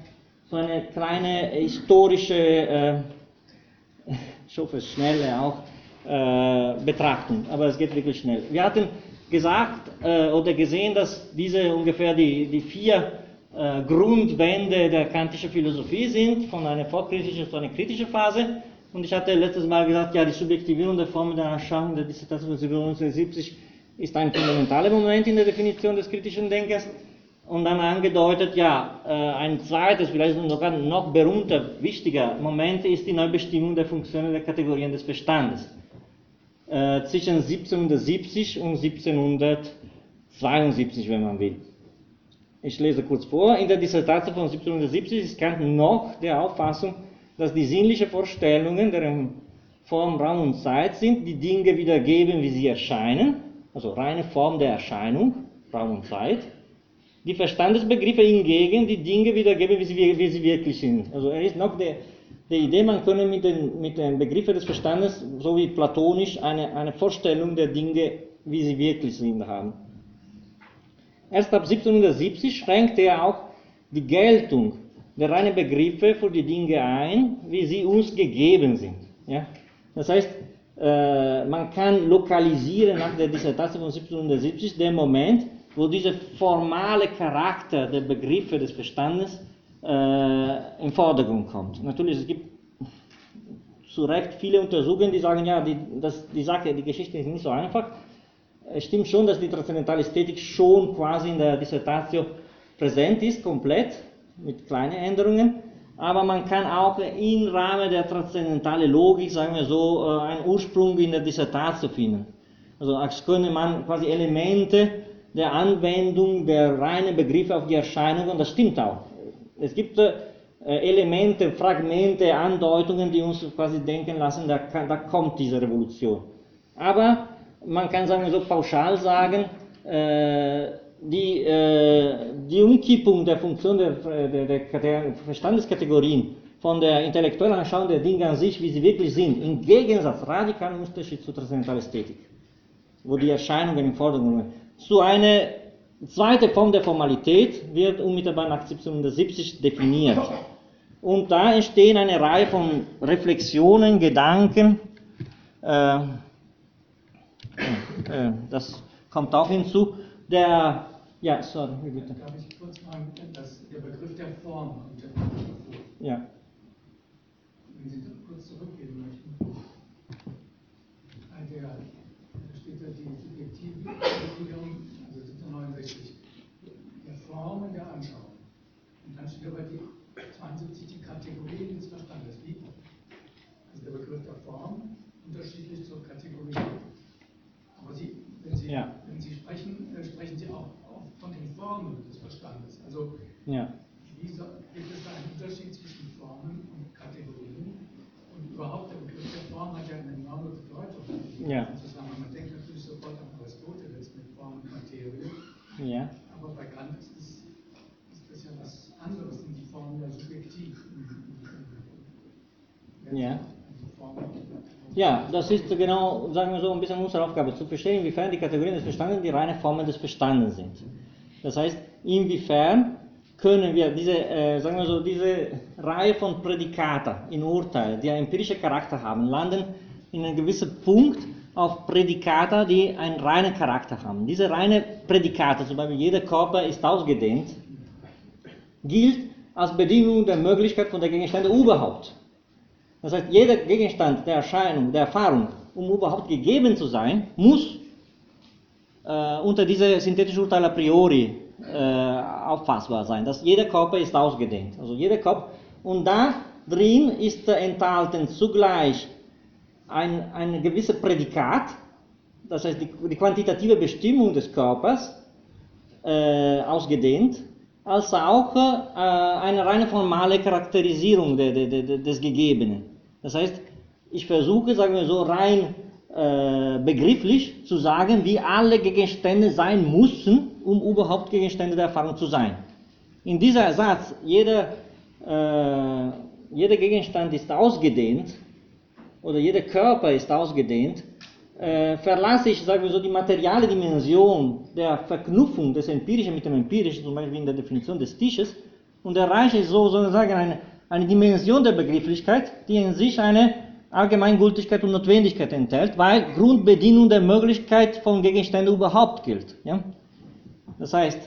so eine kleine historische, äh, ich hoffe schnelle auch, äh, Betrachtung, aber es geht wirklich schnell. Wir hatten gesagt äh, oder gesehen, dass diese ungefähr die, die vier äh, Grundwände der kantischen Philosophie sind, von einer vorkritischen zu einer kritischen Phase. Und ich hatte letztes Mal gesagt, ja, die Subjektivierung der Formen der Erscheinung der Dissertation von 1970 ist ein fundamentaler Moment in der Definition des kritischen Denkens. Und dann angedeutet, ja, äh, ein zweites, vielleicht sogar noch berühmter, wichtiger Moment ist die Neubestimmung der Funktionen der Kategorien des Verstandes. Äh, zwischen 1770 und 1772, wenn man will. Ich lese kurz vor. In der Dissertation von 1770 ist Kant noch der Auffassung, dass die sinnlichen Vorstellungen, deren Form, Raum und Zeit sind, die Dinge wiedergeben, wie sie erscheinen, also reine Form der Erscheinung, Raum und Zeit. Die Verstandesbegriffe hingegen die Dinge wiedergeben, wie sie, wie sie wirklich sind. Also er ist noch der, der Idee, man könne mit den, mit den Begriffen des Verstandes, so wie platonisch, eine, eine Vorstellung der Dinge, wie sie wirklich sind, haben. Erst ab 1770 schränkte er auch die Geltung der reinen Begriffe für die Dinge ein, wie sie uns gegeben sind. Ja? Das heißt, äh, man kann lokalisieren nach der Dissertation von 1770 den Moment, wo dieser formale Charakter der Begriffe des Verstandes äh, im Vordergrund kommt. Natürlich, es gibt zu Recht viele Untersuchungen, die sagen, ja, die, das, die Sache, die Geschichte ist nicht so einfach. Es stimmt schon, dass die transzendentale Ästhetik schon quasi in der Dissertation präsent ist, komplett, mit kleinen Änderungen. Aber man kann auch im Rahmen der transzendentalen Logik, sagen wir so, äh, einen Ursprung in der Dissertation finden. Also als könnte man quasi Elemente der Anwendung der reinen Begriffe auf die Erscheinungen, und das stimmt auch. Es gibt äh, Elemente, Fragmente, Andeutungen, die uns quasi denken lassen, da, da kommt diese Revolution. Aber man kann sagen, so pauschal sagen, äh, die, äh, die Umkippung der Funktion der, der, der, Verstandeskategorien von der intellektuellen Anschauung der Dinge an sich, wie sie wirklich sind, im Gegensatz, radikalen Unterschied zur Transzendentalästhetik, wo die Erscheinungen im Vordergrund zu einer zweiten Form der Formalität wird unmittelbar nach 1770 definiert. Und da entstehen eine Reihe von Reflexionen, Gedanken, äh, äh, das kommt auch hinzu. Der, ja, sorry, bitte. Darf ich kurz mal das, der Begriff der Form und der Ja. Wenn Sie kurz zurückgehen möchten. Der, da steht ja die subjektive Befriedigung, also 1769, der Formen der Anschauung. Und dann steht aber die 72 die Kategorien des Verstandes. Wie? Also der Begriff der Form unterschiedlich zur Kategorie. Aber Sie, wenn Sie, ja. wenn Sie sprechen, äh, sprechen Sie auch, auch, von den Formen des Verstandes. Also ja. wie so, gibt es da einen Unterschied zwischen Formen und Kategorien? Und überhaupt der Begriff der Form hat ja eine enorme Bedeutung. Ja. Man denkt natürlich sofort an Aristoteles mit Form und Materie. Ja. Aber bei Kant ist, es, ist das ja was anderes, sind die Formen ja subjektiv. Ja. Ja, das ist genau, sagen wir so, ein bisschen unsere Aufgabe, zu verstehen, inwiefern die Kategorien des Verstandes die reine Formen des Verstandes sind. Das heißt, inwiefern können wir diese, äh, sagen wir so, diese Reihe von Prädikaten in Urteilen, die einen empirischen Charakter haben, landen in einem gewissen Punkt auf Prädikate, die einen reinen Charakter haben. Diese reine Prädikate, zum Beispiel jeder Körper ist ausgedehnt, gilt als Bedingung der Möglichkeit von der Gegenstände überhaupt. Das heißt, jeder Gegenstand der Erscheinung, der Erfahrung, um überhaupt gegeben zu sein, muss äh, unter diese synthetischen Urteile a priori äh, auffassbar sein. Dass jeder Körper ist ausgedehnt. Also jeder Körper. Und da drin ist enthalten zugleich ein, ein gewisses Prädikat, das heißt die, die quantitative Bestimmung des Körpers, äh, ausgedehnt, als auch äh, eine reine formale Charakterisierung de, de, de, des Gegebenen. Das heißt, ich versuche, sagen wir so, rein äh, begrifflich zu sagen, wie alle Gegenstände sein müssen, um überhaupt Gegenstände der Erfahrung zu sein. In dieser Satz, jeder, äh, jeder Gegenstand ist ausgedehnt oder jeder Körper ist ausgedehnt, äh, verlasse ich, sagen wir so, die materiale Dimension der Verknüpfung des Empirischen mit dem Empirischen, zum Beispiel in der Definition des Tisches, und erreiche so sozusagen eine eine Dimension der Begrifflichkeit, die in sich eine Allgemeingültigkeit und Notwendigkeit enthält, weil Grundbedingung der Möglichkeit von Gegenständen überhaupt gilt. Ja? Das heißt,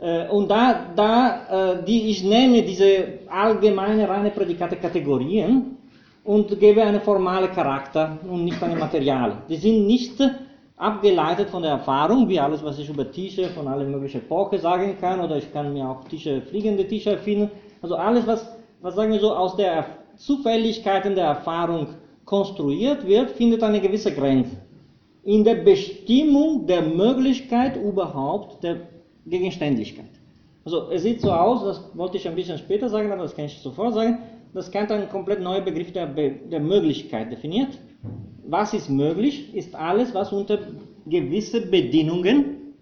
Äh, und da, da äh, die, ich nenne diese allgemeine reine Prädikate Kategorien und gebe einen formalen Charakter und nicht einen Material. Die sind nicht abgeleitet von der Erfahrung, wie alles, was ich über Tische von allen möglichen Epochen sagen kann, oder ich kann mir auch Tische, fliegende Tische erfinden. Also alles, was, was sagen wir so, aus der Zufälligkeiten der Erfahrung konstruiert wird, findet eine gewisse Grenze. In der Bestimmung der Möglichkeit überhaupt der Gegenständlichkeit. Also es sieht so aus, das wollte ich ein bisschen später sagen, aber das kann ich sofort sagen, dass Kant einen komplett neuen Begriff der, der Möglichkeit definiert. Was ist möglich, ist alles, was unter gewisse Bedingungen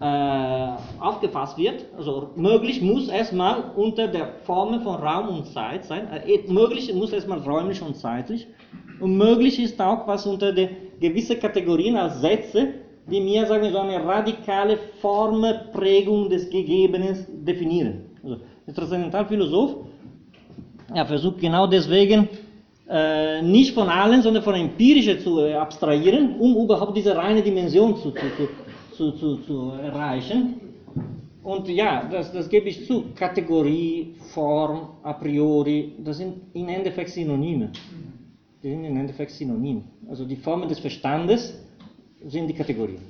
äh, aufgefasst wird. Also möglich muss erstmal unter der Form von Raum und Zeit sein. Äh, möglich muss erstmal räumlich und zeitlich. Und möglich ist auch, was unter den gewissen Kategorien als Sätze, die mir sagen so eine radikale Formprägung des Gegebenen definieren. Also der Transzendentalphilosoph er versucht genau deswegen äh, nicht von allen, sondern von empirischen zu äh, abstrahieren, um überhaupt diese reine Dimension zu, zu, zu, zu, erreichen. Und ja, das, das gebe ich zu. Kategorie, Form, a priori, das sind im Endeffekt Synonyme. Die sind im Endeffekt Synonyme. Also die Formen des Verstandes sind die Kategorien.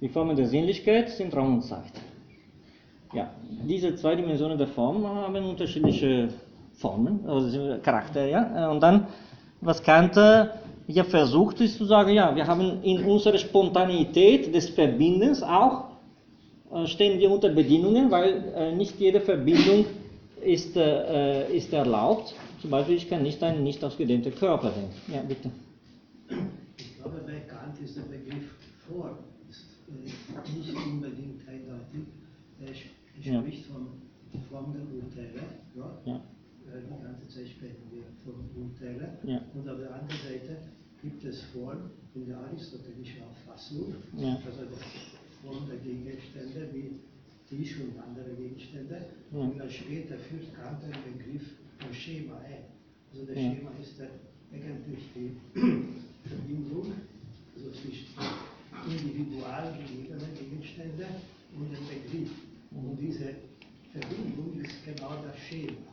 Die Formen der Sinnlichkeit sind Raum und Zeit. Ja, diese zwei Dimensionen der Form haben unterschiedliche Formen, also Charakter, ja. Und dann, was Kant ja versucht ist zu sagen, ja, wir haben in unserer Spontaneität des Verbindens auch, äh, stehen wir unter Bedingungen, weil äh, nicht jede Verbindung ist, äh, ist erlaubt. Zum Beispiel, ich kann nicht einen nicht ausgedehnten Körper denken. Ja, bitte. Ich glaube, bei Kant ist der Begriff Form ist, nicht unbedingt eindeutig. Er spricht ja. von Form der Urteile. Ja? ja Zeit sprechen wir von Urteile. Ja. Und auf der anderen Seite gibt es Form in der aristotelischen Auffassung, ja. also die Form der Gegenstände wie Tisch und andere Gegenstände. Ja. Und dann später führt Kant den Begriff von Schema ein. Also das ja. Schema ist der, eigentlich die Verbindung also zwischen individual gegebenen Gegenständen und dem Begriff. Und diese Verbindung ist genau das Schema.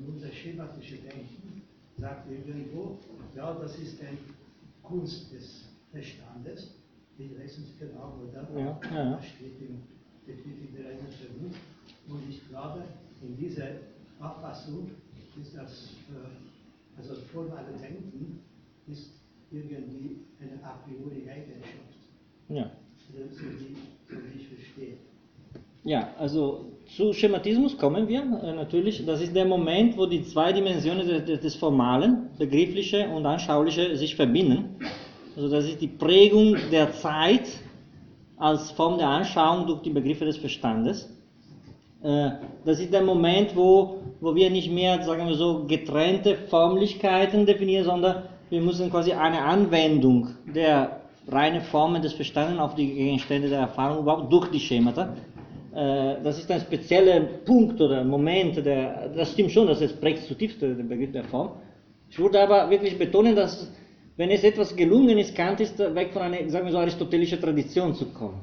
Und unser schematische Denken sagt irgendwo, ja, das ist eine Kunst des Verstandes. Ich weiß nicht genau, wo da ja, ja. steht im definitiv der Vernunft. Und ich glaube, in dieser Auffassung ist das, äh, also formale Denken ist irgendwie eine a priori Eigenschaft. Ja. So wie, so wie ich verstehe. Ja, also zu Schematismus kommen wir äh, natürlich. Das ist der Moment, wo die zwei Dimensionen des, Formalen, Begriffliche und Anschauliche, sich verbinden. Also das ist die Prägung der Zeit als Form der Anschauung durch die Begriffe des Verstandes. Äh, das ist der Moment, wo, wo wir nicht mehr, sagen wir so, getrennte Formlichkeiten definieren, sondern wir müssen quasi eine Anwendung der reinen Formen des Verstandes auf die Gegenstände der Erfahrung überhaupt durch die Schemata das ist ein spezieller Punkt oder Moment, der, das stimmt schon, dass es prägt zutiefst den Begriff der Form. Ich würde aber wirklich betonen, dass wenn es etwas gelungen ist, Kant ist weg von einer, sagen wir so, aristotelischen Tradition zu kommen.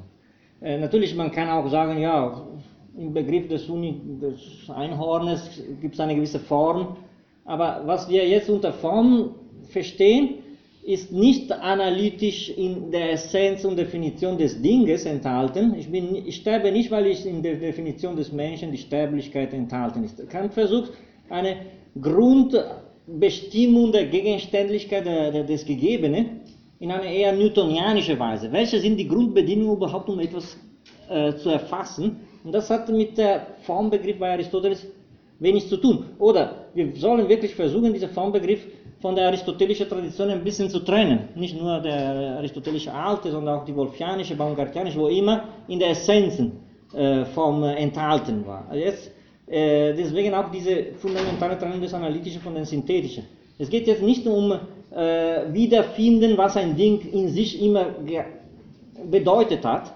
Äh, natürlich, man kann auch sagen, ja, im Begriff des, Uni, des Einhornes gibt es eine gewisse Form, aber was wir jetzt unter Form verstehen, ist nicht analytisch in der Essenz und Definition des Dinges enthalten. Ich, bin, ich sterbe nicht, weil ich in der Definition des Menschen die Sterblichkeit enthalten ist. Kant versucht eine Grundbestimmung der Gegenständlichkeit des Gegebenen in einer eher newtonianische Weise. Welche sind die Grundbedingungen überhaupt, um etwas äh, zu erfassen? Und das hat mit der Formbegriff bei Aristoteles wenig zu tun. Oder wir sollen wirklich versuchen, diesen Formbegriff von der aristotelischen Tradition ein bisschen zu trennen. Nicht nur der aristotelische Alte, sondern auch die wolfianische, baumgartianische, wo immer in der Essenzen äh, vom äh, enthalten war. Also jetzt, äh, deswegen auch diese fundamentale Trennung des Analytischen von dem Synthetischen. Es geht jetzt nicht um äh, Wiederfinden, was ein Ding in sich immer bedeutet hat.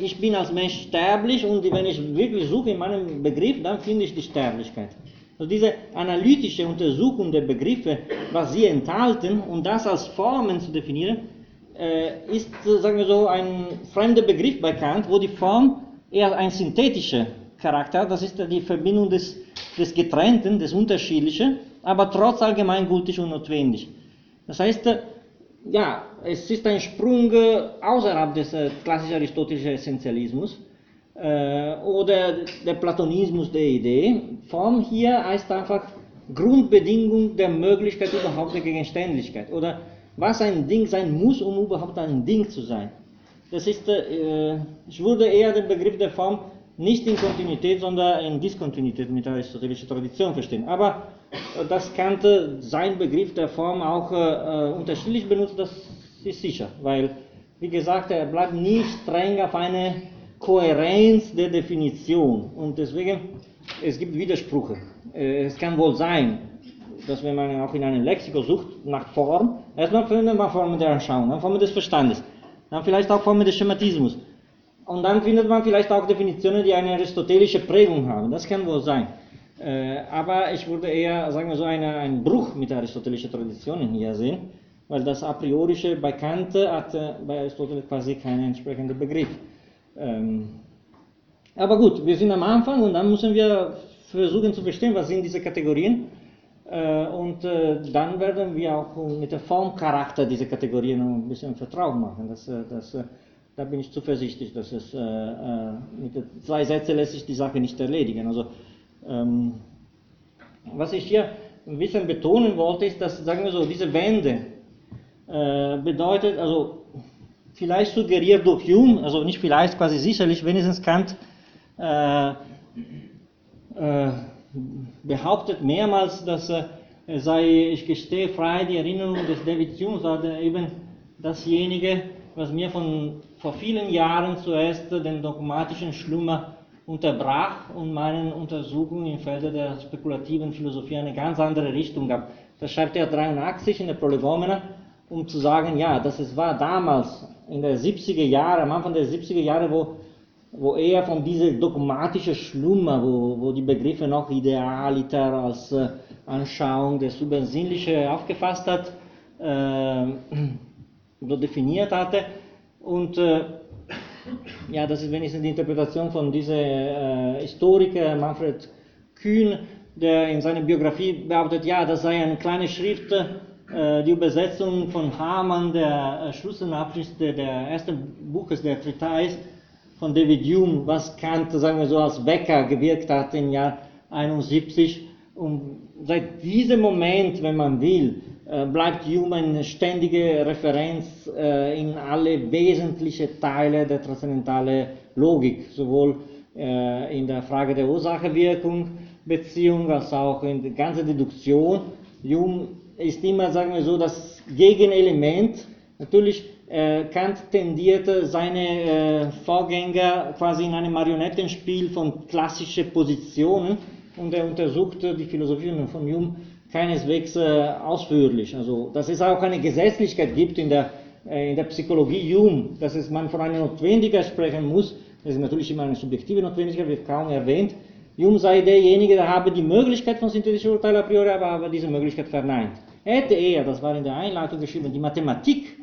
Ich bin als Mensch sterblich und wenn ich wirklich suche in meinem Begriff, dann finde ich die Sterblichkeit. Also diese analytische Untersuchung der Begriffe, was sie enthalten und das als Formen zu definieren, äh, ist, sagen wir so, ein fremder Begriff bei Kant, wo die Form eher ein synthetischer Charakter, das ist die Verbindung des, des Getrennten, des Unterschiedlichen, aber trotz allgemeingültig und notwendig. Das heißt, ja, es ist ein Sprung außerhalb des klassischen aristotelischen Essentialismus äh, oder der Platonismus der Idee. Form hier heißt einfach Grundbedingung der Möglichkeit überhaupt der Gegenständlichkeit oder was ein Ding sein muss, um überhaupt ein Ding zu sein. Das ist, äh, ich würde eher den Begriff der Form nicht in Kontinuität, sondern in Diskontinuität mit der aristotelischen Tradition verstehen. Aber äh, das könnte sein Begriff der Form auch äh, unterschiedlich benutzen, das ist sicher, weil, wie gesagt, er bleibt nie streng auf eine Kohärenz der Definition und deswegen, es gibt Widersprüche. Äh, es kann wohl sein, dass wenn man auch in einem Lexikon sucht nach Form, erstmal findet man Formen der Anschauung, dann Formen des Verstandes, dann vielleicht auch Formen des Schematismus. Und dann findet man vielleicht auch Definitionen, die eine aristotelische Prägung haben. Das kann wohl sein. Äh, aber ich würde eher, sagen wir so, eine, einen Bruch mit aristotelischen Tradition hier sehen, weil das a priorische bei Kant hat äh, bei Aristoteles quasi keinen entsprechenden Begriff. Ähm, aber gut, wir sind am Anfang und dann müssen wir versuchen zu verstehen, was sind diese Kategorien. Äh, und äh, dann werden wir auch mit dem Formcharakter dieser Kategorien ein bisschen vertraut machen. Das, äh, das, da bin ich zuversichtlich, dass es mit zwei Sätzen lässt sich die Sache nicht erledigen. Also, ähm, was ich hier ein bisschen betonen wollte, ist, dass, sagen wir so, diese Wende bedeutet, also vielleicht suggeriert durch Hume, also nicht vielleicht, quasi sicherlich, wenigstens Kant äh, äh, behauptet mehrmals, dass äh, sei, ich gestehe frei, die Erinnerung des David Hume sei eben dasjenige, was mir von vor vielen Jahren zuerst den dogmatischen Schlummer unterbrach und meinen Untersuchungen im Felde der spekulativen Philosophie eine ganz andere Richtung gab. Das schreibt er 83 in der Prolegomena, um zu sagen, ja, dass es war damals in der 70er Jahre, am Anfang der 70er Jahre, wo wo er von diesem dogmatischen Schlummer, wo, wo die Begriffe noch idealiter als äh, Anschauung des Übersinnlichen aufgefasst hat, äh, so definiert hatte. Und äh, ja, das ist wenigstens die Interpretation von diesem äh, Historiker Manfred Kühn, der in seiner Biografie behauptet, ja, das sei eine kleine Schrift, äh, die Übersetzung von Hamann, der äh, Schlussabschnitt der ersten Buches der Treatise, von David Hume, was Kant, sagen wir so, als Wecker gewirkt hat im Jahr 71. Und seit diesem Moment, wenn man will, äh, bleibt Hume eine ständige Referenz äh, in alle wesentlichen Teile der transzendentalen Logik, sowohl äh, in der Frage der Ursache-Wirkung-Beziehung als auch in der ganzen Deduktion. Hume ist immer, sagen wir so, das Gegenelement. Natürlich äh, Kant tendierte seine äh, Vorgänger quasi in einem Marionettenspiel von klassischen Positionen und er untersuchte die Philosophie von Hume keineswegs äh, ausführlich. Also, dass es auch eine Gesetzlichkeit gibt in der, in der Psychologie Hume, dass es man von einer Notwendigkeit sprechen muss, das ist natürlich immer eine subjektive Notwendigkeit, wird kaum erwähnt. Hume sei derjenige, der habe die Möglichkeit von synthetischen Urteilen a priori, aber habe diese Möglichkeit verneint. Hätte er, das war in der Einleitung geschrieben, die Mathematik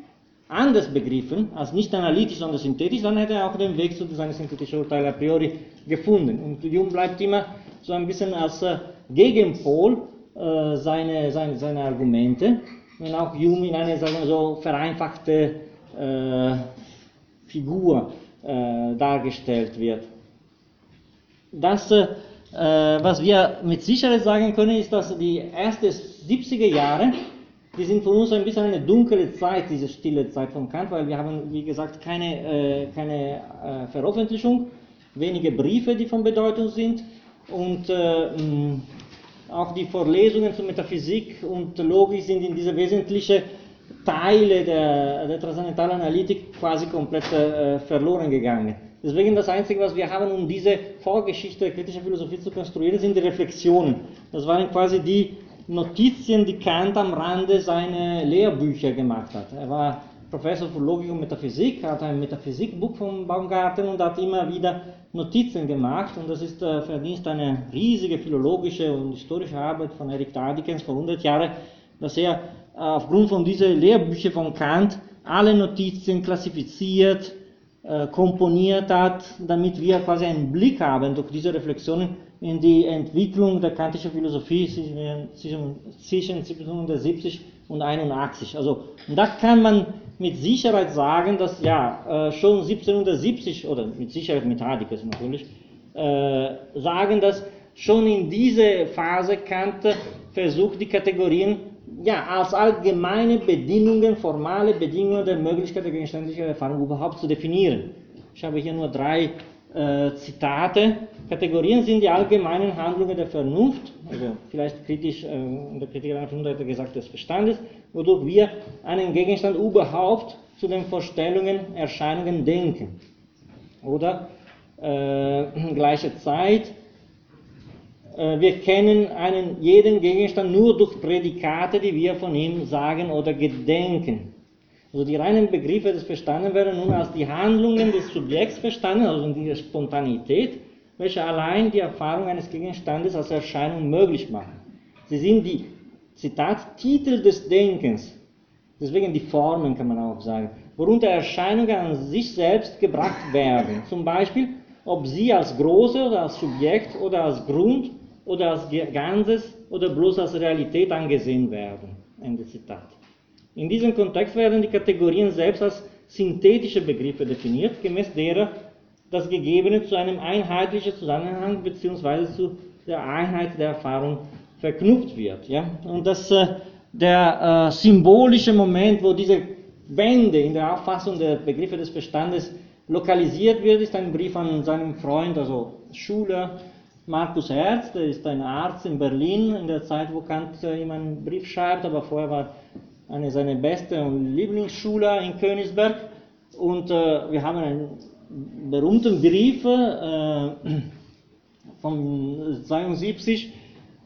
anders begriffen, als nicht analytisch, sondern synthetisch, dann hätte er auch den Weg zu seinem synthetischen Urteil a priori gefunden. Und Jung bleibt immer so ein bisschen als äh, Gegenpol äh, seine, seine, seine Argumente, wenn auch Jung in eine, sagen wir so, vereinfachte äh, Figur äh, dargestellt wird. Das, äh, was wir mit Sicherheit sagen können, ist, dass die ersten 70er Jahre die sind für uns ein bisschen eine dunkle Zeit, diese stille Zeit von Kant, weil wir haben, wie gesagt, keine, äh, keine äh, Veröffentlichung, wenige Briefe, die von Bedeutung sind und äh, auch die Vorlesungen zur Metaphysik und Logik sind in diese wesentlichen Teile der, der transzendentalen Analytik quasi komplett äh, verloren gegangen. Deswegen das Einzige, was wir haben, um diese Vorgeschichte der kritischen Philosophie zu konstruieren, sind die Reflexionen. Das waren quasi die Notizien, die Kant am Rande seiner Lehrbücher gemacht hat. Er war Professor für Logik und Metaphysik, hat ein Metaphysikbuch vom Baumgarten und hat immer wieder Notizen gemacht. Und das ist der Verdienst einer riesige philologische und historische Arbeit von Eric Dardikens vor 100 Jahren, dass er aufgrund von diesen Lehrbüchern von Kant alle Notizen klassifiziert, äh, komponiert hat, damit wir quasi einen Blick haben durch diese Reflexionen in die Entwicklung der kantischen Philosophie zwischen 1770 und 81. Also da kann man mit Sicherheit sagen, dass ja äh, schon 1770 oder mit Sicherheit mit Heidegger natürlich äh, sagen, dass schon in dieser Phase Kant versucht die Kategorien ja, als allgemeine Bedingungen, formale Bedingungen der Möglichkeit der gegenständlichen Erfahrung überhaupt zu definieren. Ich habe hier nur drei äh, Zitate. Kategorien sind die allgemeinen Handlungen der Vernunft, also vielleicht kritisch, äh, der Kritik der Vernunft hat gesagt, des Verstandes, wodurch wir einen Gegenstand überhaupt zu den Vorstellungen, Erscheinungen denken. Oder äh, gleiche Zeit, äh, wir kennen einen, jeden Gegenstand nur durch Prädikate, die wir von ihm sagen oder gedenken. Also die reinen Begriffe des Verstanden werden nun als die Handlungen des Subjekts verstanden, also dieser Spontanität, welche allein die Erfahrung eines Gegenstandes als Erscheinung möglich machen. Sie sind die, Zitat, Titel des Denkens, deswegen die Formen kann man auch sagen, worunter Erscheinungen an sich selbst gebracht werden. Zum Beispiel, ob sie als Große oder als Subjekt oder als Grund oder als Ganzes oder bloß als Realität angesehen werden. Ende Zitat. In diesem Kontext werden die Kategorien selbst als synthetische Begriffe definiert, gemäß derer das Gegebene zu einem einheitlichen Zusammenhang bzw. zu der Einheit der Erfahrung verknüpft wird. Ja? Und das, äh, der äh, symbolische Moment, wo diese Wende in der Auffassung der Begriffe des Verstandes lokalisiert wird, ist ein Brief an seinen Freund, also Schüler Markus Herz, der ist ein Arzt in Berlin in der Zeit, wo Kant äh, ihm einen Brief schreibt, aber vorher war eine seiner besten und Lieblingsschüler in Königsberg. Und äh, wir haben einen berühmten Brief äh, vom 72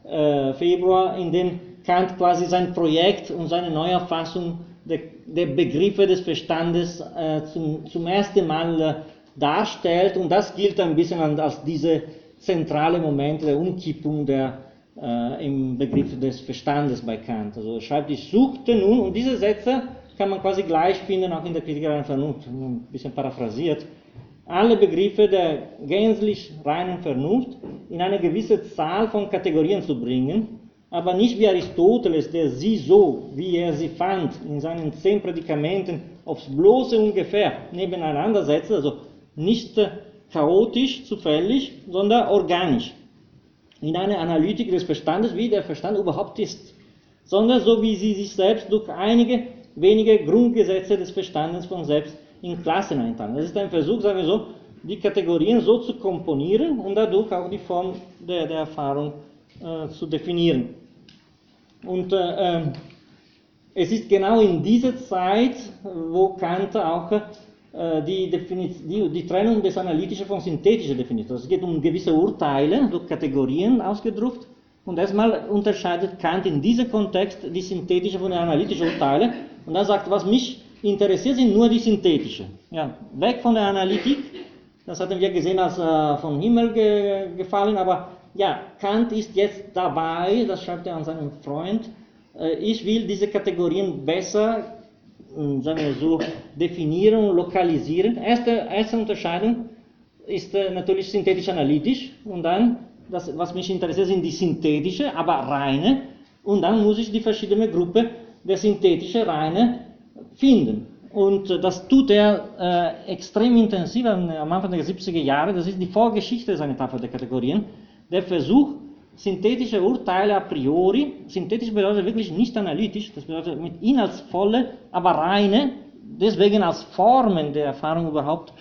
äh, Februar, in dem Kant quasi sein Projekt und seine Neuerfassung der, der Begriffe des Verstandes äh, zum, zum ersten Mal äh, darstellt. Und das gilt ein bisschen als diese zentrale Momente der Umkippung der, äh, im Begriff des Verstandes bei Kant. Also er schreibt, ich suchte nun, und diese Sätze kann man quasi gleich finden, auch in der Kritik der Vernunft, ein bisschen paraphrasiert, alle Begriffe der gänzlich reinen Vernunft in eine gewisse Zahl von Kategorien zu bringen, aber nicht wie Aristoteles, der sie so, wie er sie fand, in seinen zehn Prädikamenten aufs bloße ungefähr nebeneinander setzt, also nicht chaotisch, zufällig, sondern organisch. In einer Analytik des Verstandes, wie der Verstand überhaupt ist. Sondern so wie sie sich selbst durch einige wenige Grundgesetze des Verstandes von selbst in Klassen einteilen. Das ist ein Versuch, sagen wir so, die Kategorien so zu komponieren und dadurch auch die Form der, der Erfahrung äh, zu definieren. Und äh, ähm, es ist genau in dieser Zeit, wo Kant auch die, die, die, Trennung des Analytischen von Synthetischen. Also es geht um gewisse Urteile durch Kategorien ausgedruckt. Und erstmal unterscheidet Kant in diesem Kontext die synthetischen von den analytischen Urteile. Und dann sagt, was mich interessiert, sind nur die synthetischen. Ja, weg von der Analytik. Das hatten wir gesehen als äh, vom Himmel ge gefallen. Aber ja, Kant ist jetzt dabei, das schreibt er an seinen Freund, äh, ich will diese Kategorien besser sagen wir so, definieren und lokalisieren. Erste, erste Unterscheidung ist äh, natürlich synthetisch-analytisch und dann, das, was mich interessiert, sind die synthetische, aber reine und dann muss ich die verschiedene Gruppe der synthetischen reine finden. Und äh, das tut er äh, extrem intensiv am Anfang der 70er Jahre, das ist die Vorgeschichte seiner Tafel der Kategorien, der Versuch, synthetische Urteile a priori, synthetisch bedeutet wirklich nicht analytisch, das bedeutet mit inhaltsvolle, aber reine, deswegen als Formen der Erfahrung überhaupt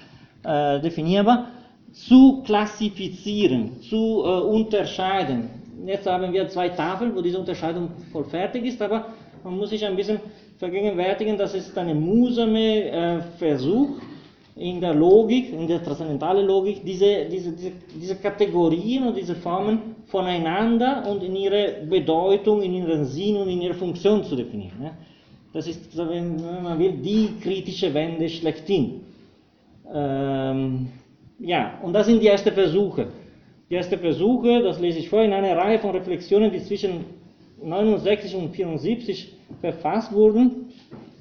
äh, definierbar, zu klassifizieren, zu äh, unterscheiden. Jetzt haben wir zwei Tafeln, wo diese Unterscheidung voll fertig ist, aber man muss sich ein bisschen vergegenwärtigen, dass es ein mühsamer äh, Versuch in der Logik, in der transzendentalen Logik, diese, diese, diese, diese Kategorien und diese Formen voneinander und in ihre Bedeutung, in ihren Sinn und in ihre Funktion zu definieren. Das ist, wenn man will, die kritische Wende schlechthin. Ähm, ja, und das sind die ersten Versuche. Die ersten Versuche, das lese ich vor, in einer Reihe von Reflexionen, die zwischen 69 und 74 verfasst wurden,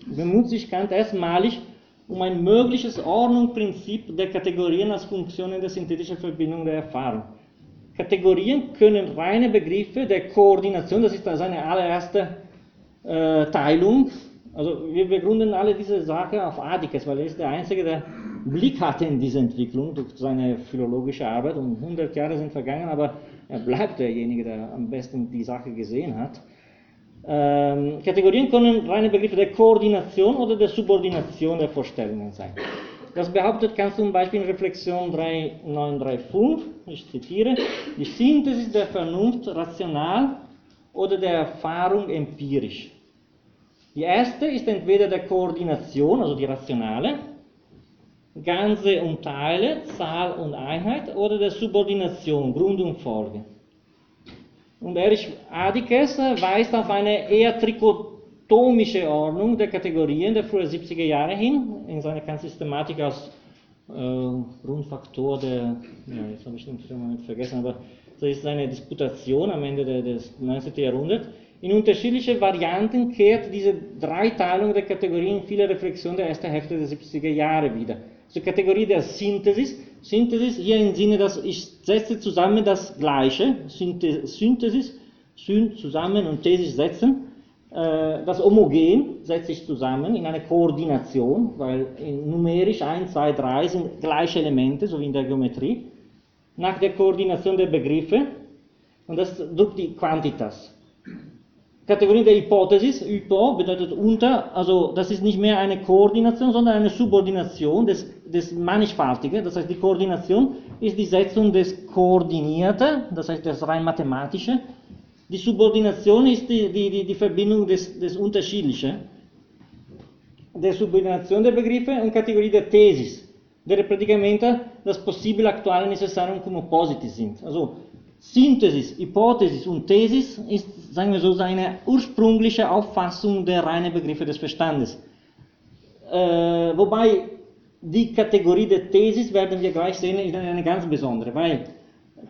bemüht sich Kant erstmalig um ein mögliches Ordnungsprinzip der Kategorien als Funktionen der synthetischen Verbindung der Erfahrung. Kategorien können reine Begriffe der Koordination, das ist seine allererste äh, Teilung, also wir begründen alle diese Sachen auf Adikes, weil er ist der Einzige, der Blick hatte in diese Entwicklung durch seine philologische Arbeit und 100 Jahre sind vergangen, aber er bleibt derjenige, der am besten die Sache gesehen hat. Ähm, Kategorien können reine Begriffe der Koordination oder der Subordination der Vorstellungen sein. Das behauptet du zum Beispiel in Reflexion 3935, ich zitiere, die Synthesis der Vernunft rational oder der Erfahrung empirisch. Die erste ist entweder der Koordination, also die rationale, Ganze und Teile, Zahl und Einheit, oder der Subordination, Grund und Folge. Und Erich Adikes weist auf eine eher trikotomische Ordnung der Kategorien der frühen 70er Jahre hin, in seiner Systematik als äh, Grundfaktor der, ja, jetzt habe ich den Moment vergessen, aber das ist eine Disputation am Ende des 19. Jahrhunderts. In unterschiedliche Varianten kehrt diese Dreiteilung der Kategorien viele Reflexionen der ersten Hälfte der 70er Jahre wieder. Zur Kategorie der Synthesis. Synthesis hier im Sinne, dass ich setze zusammen das Gleiche. Synthesis, Syn zusammen und Thesis setzen. Äh, das Homogen setze ich zusammen in eine Koordination, weil numerisch 1, 2, 3 sind gleiche Elemente, so wie in der Geometrie. Nach der Koordination der Begriffe. Und das drückt die Quantitas. Kategorie der Hypothesis, Hypo bedeutet unter, also das ist nicht mehr eine Koordination, sondern eine Subordination des, des Mannigfaltigen. Das heißt, die Koordination ist die Setzung des Koordinierten, das heißt das rein mathematische. Die Subordination ist die, die, die, die Verbindung des, des Unterschiedlichen. Der Subordination der Begriffe und Kategorie der Thesis, der praticamente das possibile, aktuelle, necessario come oppositi sind. Also Synthesis, Hypothesis und Thesis ist, sagen wir so, seine ursprüngliche Auffassung der reinen Begriffe des Verstandes. Äh, wobei die Kategorie der Thesis, werden wir gleich sehen, ist eine ganz besondere, weil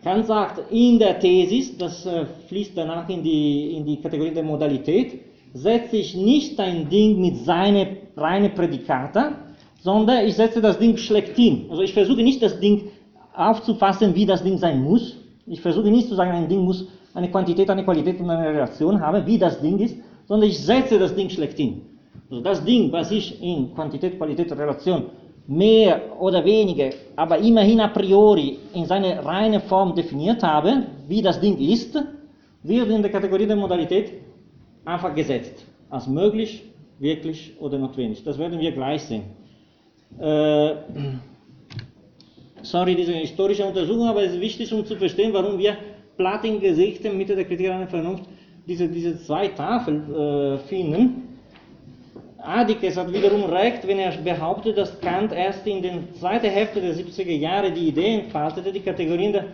Kant sagt, in der Thesis, das äh, fließt danach in die, in die Kategorie der Modalität, setze ich nicht ein Ding mit seinen reinen Prädikaten, sondern ich setze das Ding schlechthin. Also ich versuche nicht das Ding aufzufassen, wie das Ding sein muss, ich versuche nicht zu sagen, ein Ding muss eine Quantität, eine Qualität und eine Relation haben, wie das Ding ist, sondern ich setze das Ding schlechthin. Also das Ding, was ich in Quantität, Qualität, Relation mehr oder weniger, aber immerhin a priori in seine reine Form definiert habe, wie das Ding ist, wird in der Kategorie der Modalität einfach gesetzt. Als möglich, wirklich oder notwendig. Das werden wir gleich sehen. Äh, sorry, diese historische Untersuchung, aber es ist wichtig, um zu verstehen, warum wir platt in Gesichten Mitte der Kritik an der Vernunft diese, diese zwei Tafeln äh, finden. Adikes hat wiederum recht, wenn er behauptet, dass Kant erst in der zweiten Hälfte der 70er Jahre die Idee entfaltete, die Kategorien der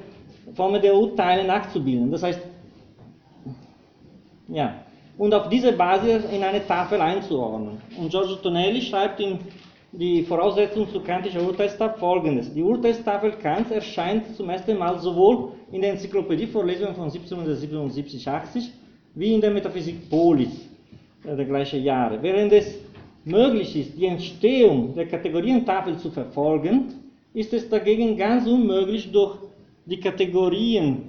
Formen der Urteile nachzubilden. Das heißt, ja, und auf diese Basis in eine Tafel einzuordnen. Und Giorgio Tonelli schreibt in die Voraussetzung zur kantischen Urteilstafel folgendes. Die Urteilstafel Kants erscheint zum ersten Mal sowohl in der Enzyklopädie-Vorlesung von 1777-80 wie in der Metaphysik Polis äh, der gleichen Jahre. Während es möglich ist, die Entstehung der Kategorientafel zu verfolgen, ist es dagegen ganz unmöglich, durch die Kategorien,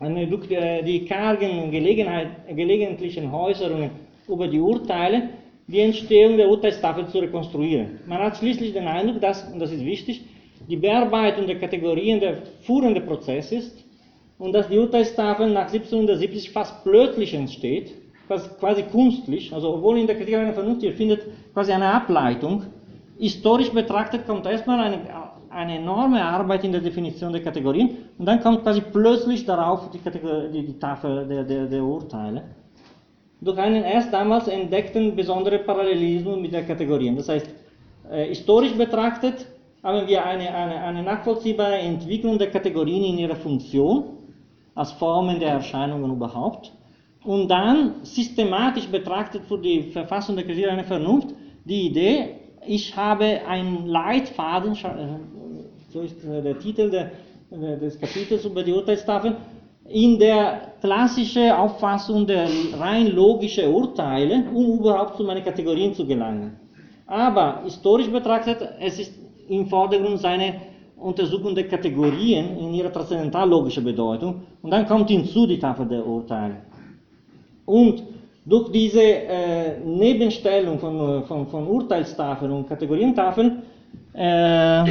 äh, die kargen gelegentlichen Äußerungen über die Urteile die Entstehung der Urteilstafel zu rekonstruieren. Man hat schließlich den Eindruck, dass, und das ist wichtig, die Bearbeitung der Kategorien der führende Prozess ist und dass die Urteilstafel nach 1770 fast plötzlich entsteht, quasi kunstlich, also obwohl in der Kritik einer Vernunft ihr findet quasi eine Ableitung. Historisch betrachtet kommt erstmal eine, eine enorme Arbeit in der Definition der Kategorien und dann kommt quasi plötzlich darauf die, die, die Tafel der, der, der Urteile durch einen erst damals entdeckten besonderen Parallelismus mit den Kategorien. Das heißt, äh, historisch betrachtet haben wir eine, eine, eine nachvollziehbare Entwicklung der Kategorien in ihrer Funktion, als Formen der Erscheinungen überhaupt. Und dann systematisch betrachtet für die Verfassung der Kriterien einer Vernunft die Idee, ich habe einen Leitfaden, äh, so ist äh, der Titel des Kapitels über die Urteilstafel, in der klassischen Auffassung der rein logischen Urteile, um überhaupt zu meinen Kategorien zu gelangen. Aber historisch betrachtet, es ist im Vordergrund seine Untersuchung der Kategorien in ihrer transzendentallogischen Bedeutung. Und dann kommt hinzu die Tafel der Urteile. Und durch diese äh, Nebenstellung von, von, von Urteilstafeln und Kategorientafeln äh,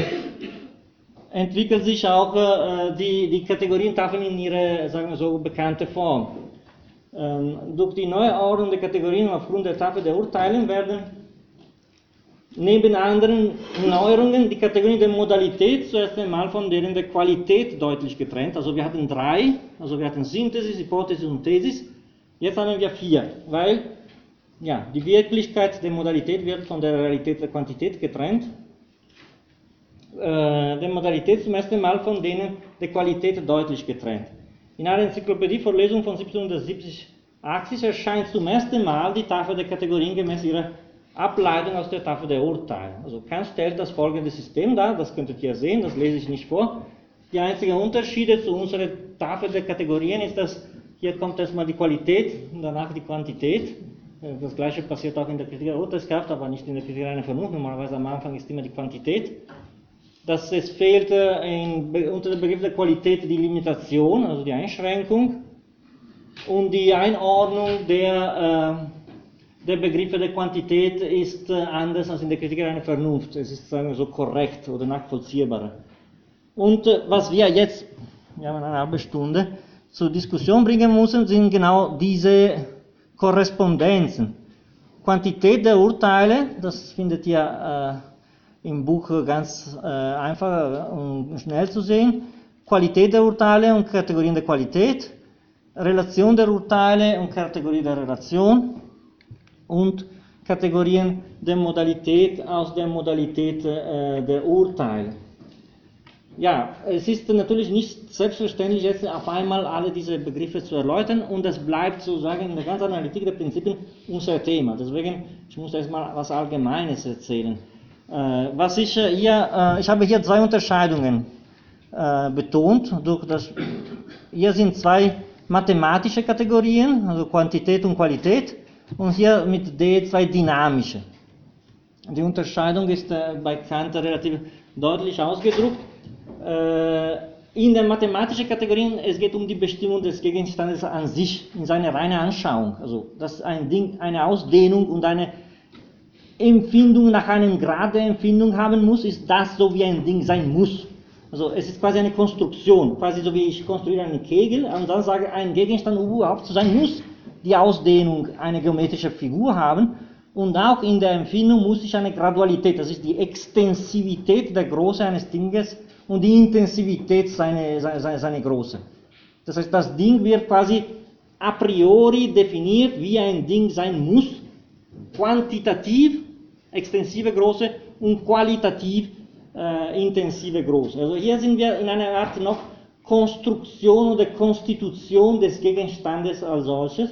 entwickelt sich auch äh, die, die Kategorientafel in ihre, sagen wir so, bekannte Form. Ähm, durch die Neuordnung der Kategorien aufgrund der Tafel der Urteile werden neben anderen Neuerungen die Kategorien der Modalität zuerst einmal von deren der Qualität deutlich getrennt. Also wir hatten drei, also wir hatten Synthesis, Hypothesis und Thesis. Jetzt haben wir vier, weil ja, die Wirklichkeit der Modalität wird von der Realität der Quantität getrennt. Äh, der Modalität zum ersten Mal von denen der Qualität deutlich getrennt. In einer Enzyklopädie-Vorlesung von 1770 80 erscheint zum ersten Mal die Tafel der Kategorien gemäß ihrer Ableitung aus der Tafel der Urteile. Also Kant stellt das folgende System dar, das könntet ihr sehen, das lese ich nicht vor. Die einzigen Unterschiede zu unserer Tafel der Kategorien ist, dass hier kommt erstmal die Qualität und danach die Quantität. Das gleiche passiert auch in der Kritik der Urteilskraft, aber nicht in der Kritik einer Vernunft. Normalerweise am Anfang ist immer die Quantität. Dass es fehlt in, unter dem Begriff der Qualität die Limitation, also die Einschränkung und die Einordnung der äh, der Begriff der Quantität ist äh, anders als in der Kritik einer Vernunft. Es ist sagen wir so korrekt oder nachvollziehbarer. Und äh, was wir jetzt, wir haben eine halbe Stunde, zur Diskussion bringen müssen, sind genau diese Korrespondenzen. Quantität der Urteile, das findet ihr äh, im Buch ganz äh, einfach und schnell zu sehen. Qualität der Urteile und Kategorien der Qualität. Relation der Urteile und Kategorie der Relation und Kategorien der Modalität aus der Modalität äh, der Urteile. Ja, es ist natürlich nicht selbstverständlich, jetzt auf einmal alle diese Begriffe zu erläutern und es bleibt sozusagen in der ganzen Analytik der Prinzipien unser Thema. Deswegen, ich muss erstmal was Allgemeines erzählen. Äh, was ich äh, hier, äh, ich habe hier zwei Unterscheidungen betont. Durch das, hier sind zwei mathematische Kategorien, also Quantität und Qualität und hier mit D zwei dynamische. Die Unterscheidung ist bei Kant relativ deutlich ausgedrückt. In den mathematischen Kategorien, es geht um die Bestimmung des Gegenstandes an sich, in seiner reinen Anschauung. Also, dass ein Ding eine Ausdehnung und eine Empfindung nach einem Grad der Empfindung haben muss, ist das so, wie ein Ding sein muss. Also, es ist quasi eine Konstruktion, quasi so wie ich konstruiere einen Kegel und dann sage, ein Gegenstand überhaupt zu sein muss, die Ausdehnung eine geometrische Figur haben und auch in der Empfindung muss ich eine Gradualität, das ist die Extensivität der Größe eines Dinges und die Intensivität seiner seine, seine Größe. Das heißt, das Ding wird quasi a priori definiert, wie ein Ding sein muss, quantitativ extensive Größe und qualitativ äh, intensive Größe. Also hier sind wir in einer Art noch Konstruktion oder Konstitution des Gegenstandes als solches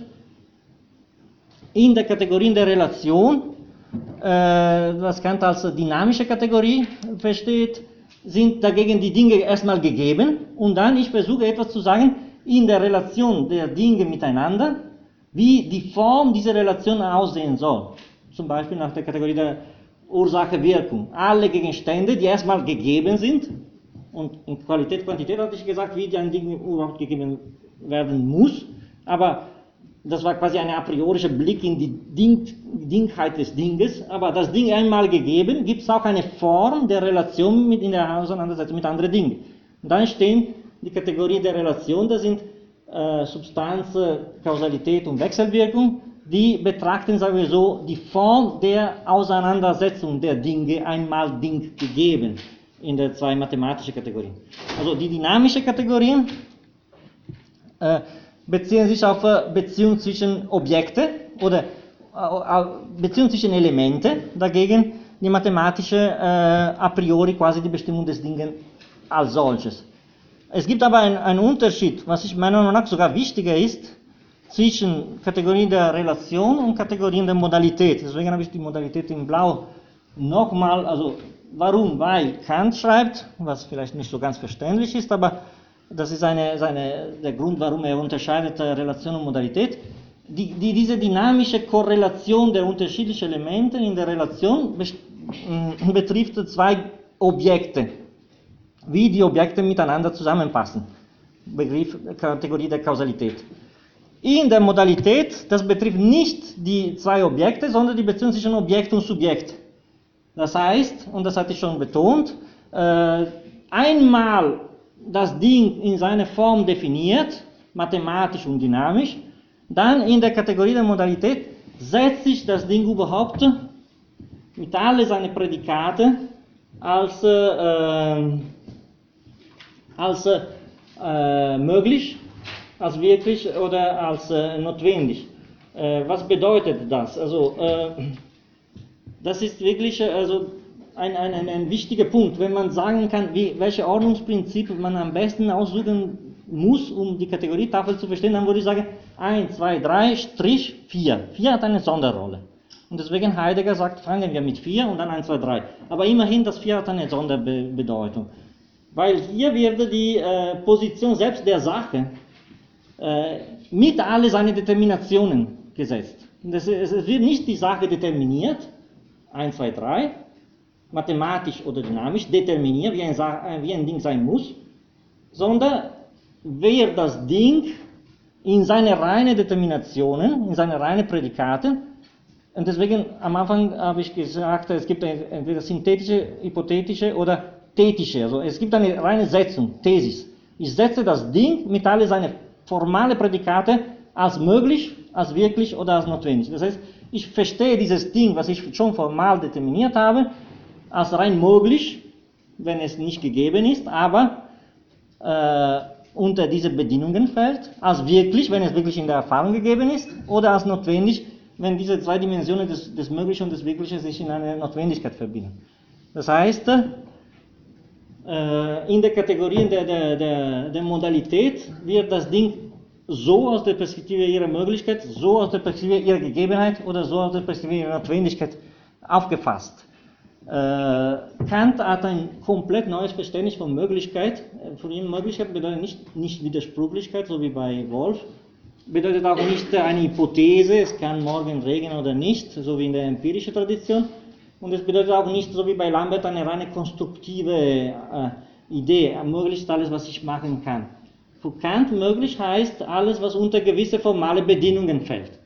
in der Kategorie der Relation, äh, was Kant als dynamische Kategorie versteht, sind dagegen die Dinge erstmal gegeben und dann ich versuche etwas zu sagen in der Relation der Dinge miteinander, wie die Form dieser Relation aussehen soll. Zum Beispiel nach der Kategorie der Ursache-Wirkung. Alle Gegenstände, die erstmal gegeben sind, und in Qualität, Quantität hatte ich gesagt, wie ein Ding überhaupt gegeben werden muss, aber das war quasi ein a priorischer Blick in die Ding, Dingheit des Dinges, aber das Ding einmal gegeben, gibt es auch eine Form der Relation mit in der Auseinandersetzung mit anderen Dingen. Und dann stehen die Kategorien der Relation, das sind äh, Substanz, Kausalität und Wechselwirkung, die betrachten, sagen wir so, die Form der Auseinandersetzung der Dinge einmal Ding gegeben in der zwei mathematischen Kategorien. Also die dynamische Kategorien äh, beziehen sich auf äh, Beziehung zwischen Objekte oder äh, Beziehung zwischen Elemente, dagegen die mathematische äh, a priori quasi die Bestimmung des Dinges als solches. Es gibt aber einen Unterschied, was ich meiner Meinung nach sogar wichtiger ist, zwischen Kategorien der Relation und Kategorien der Modalität. Deswegen habe ich die Modalität in Blau nochmal, also warum? Weil Kant schreibt, was vielleicht nicht so ganz verständlich ist, aber das ist eine, seine, der Grund, warum er unterscheidet Relation und Modalität. die, die, diese dynamische Korrelation der unterschiedlichen Elemente in der Relation mm, betrifft zwei Objekte, wie die Objekte miteinander zusammenpassen. Begriff, Kategorie der Kausalität. In der Modalität, das betrifft nicht die zwei Objekte, sondern die Beziehung zwischen Objekt und Subjekt. Das heißt, und das hatte ich schon betont, äh, einmal das Ding in seiner Form definiert, mathematisch und dynamisch, dann in der Kategorie der Modalität setzt sich das Ding überhaupt mit all seinen Prädikate als, äh, als äh, möglich, als wirklich oder als äh, notwendig. Äh, was bedeutet das? Also, äh, das ist wirklich also ein, ein, ein, ein, wichtiger Punkt, wenn man sagen kann, wie, welche Ordnungsprinzipien man am besten aussuchen muss, um die Kategorietafel zu verstehen, dann würde ich sagen, 1, 2, 3, Strich, 4. 4 hat eine Sonderrolle. Und deswegen Heidegger sagt, fangen wir mit 4 und dann 1, 2, 3. Aber immerhin, das 4 hat eine Sonderbedeutung. Weil hier wird die äh, Position selbst der Sache äh, mit alle seine Determinationen gesetzt. Das, es wird nicht die Sache determiniert, 1, 2, 3, mathematisch oder dynamisch determiniert, wie ein, äh, wie ein Ding sein muss, sondern wer das Ding in seine reinen Determinationen, in seine reinen Prädikate, und deswegen am Anfang habe ich gesagt, es gibt entweder synthetische, hypothetische oder tätische. Also es gibt eine reine Setzung, Thesis. Ich setze das Ding mit all seinen formalen Prädikate als möglich, als wirklich oder als notwendig. Das heißt, ich verstehe dieses Ding, was ich schon formal determiniert habe, als rein möglich, wenn es nicht gegeben ist, aber äh, unter diese Bedingungen fällt, als wirklich, wenn es wirklich in der Erfahrung gegeben ist, oder als notwendig, wenn diese zwei Dimensionen des, des Möglichen und des Wirklichen sich in eine Notwendigkeit verbinden. Das heißt, in der Kategorie der, der, der, der Modalität wird das Ding so aus der Perspektive ihrer Möglichkeit, so aus der Perspektive ihrer Gegebenheit oder so aus der Perspektive ihrer Notwendigkeit aufgefasst. Äh, Kant hat ein komplett neues Verständnis von Möglichkeit. Von ihm Möglichkeit bedeutet nicht, nicht Widersprüchlichkeit, so wie bei Wolf. Bedeutet auch nicht eine Hypothese, es kann morgen regnen oder nicht, so wie in der empirischen Tradition. Und es bedeutet auch nicht, so wie bei Lambert, eine reine konstruktive äh, Idee, möglich ist alles, was ich machen kann. Für Kant möglich heißt alles, was unter gewisse formale Bedingungen fällt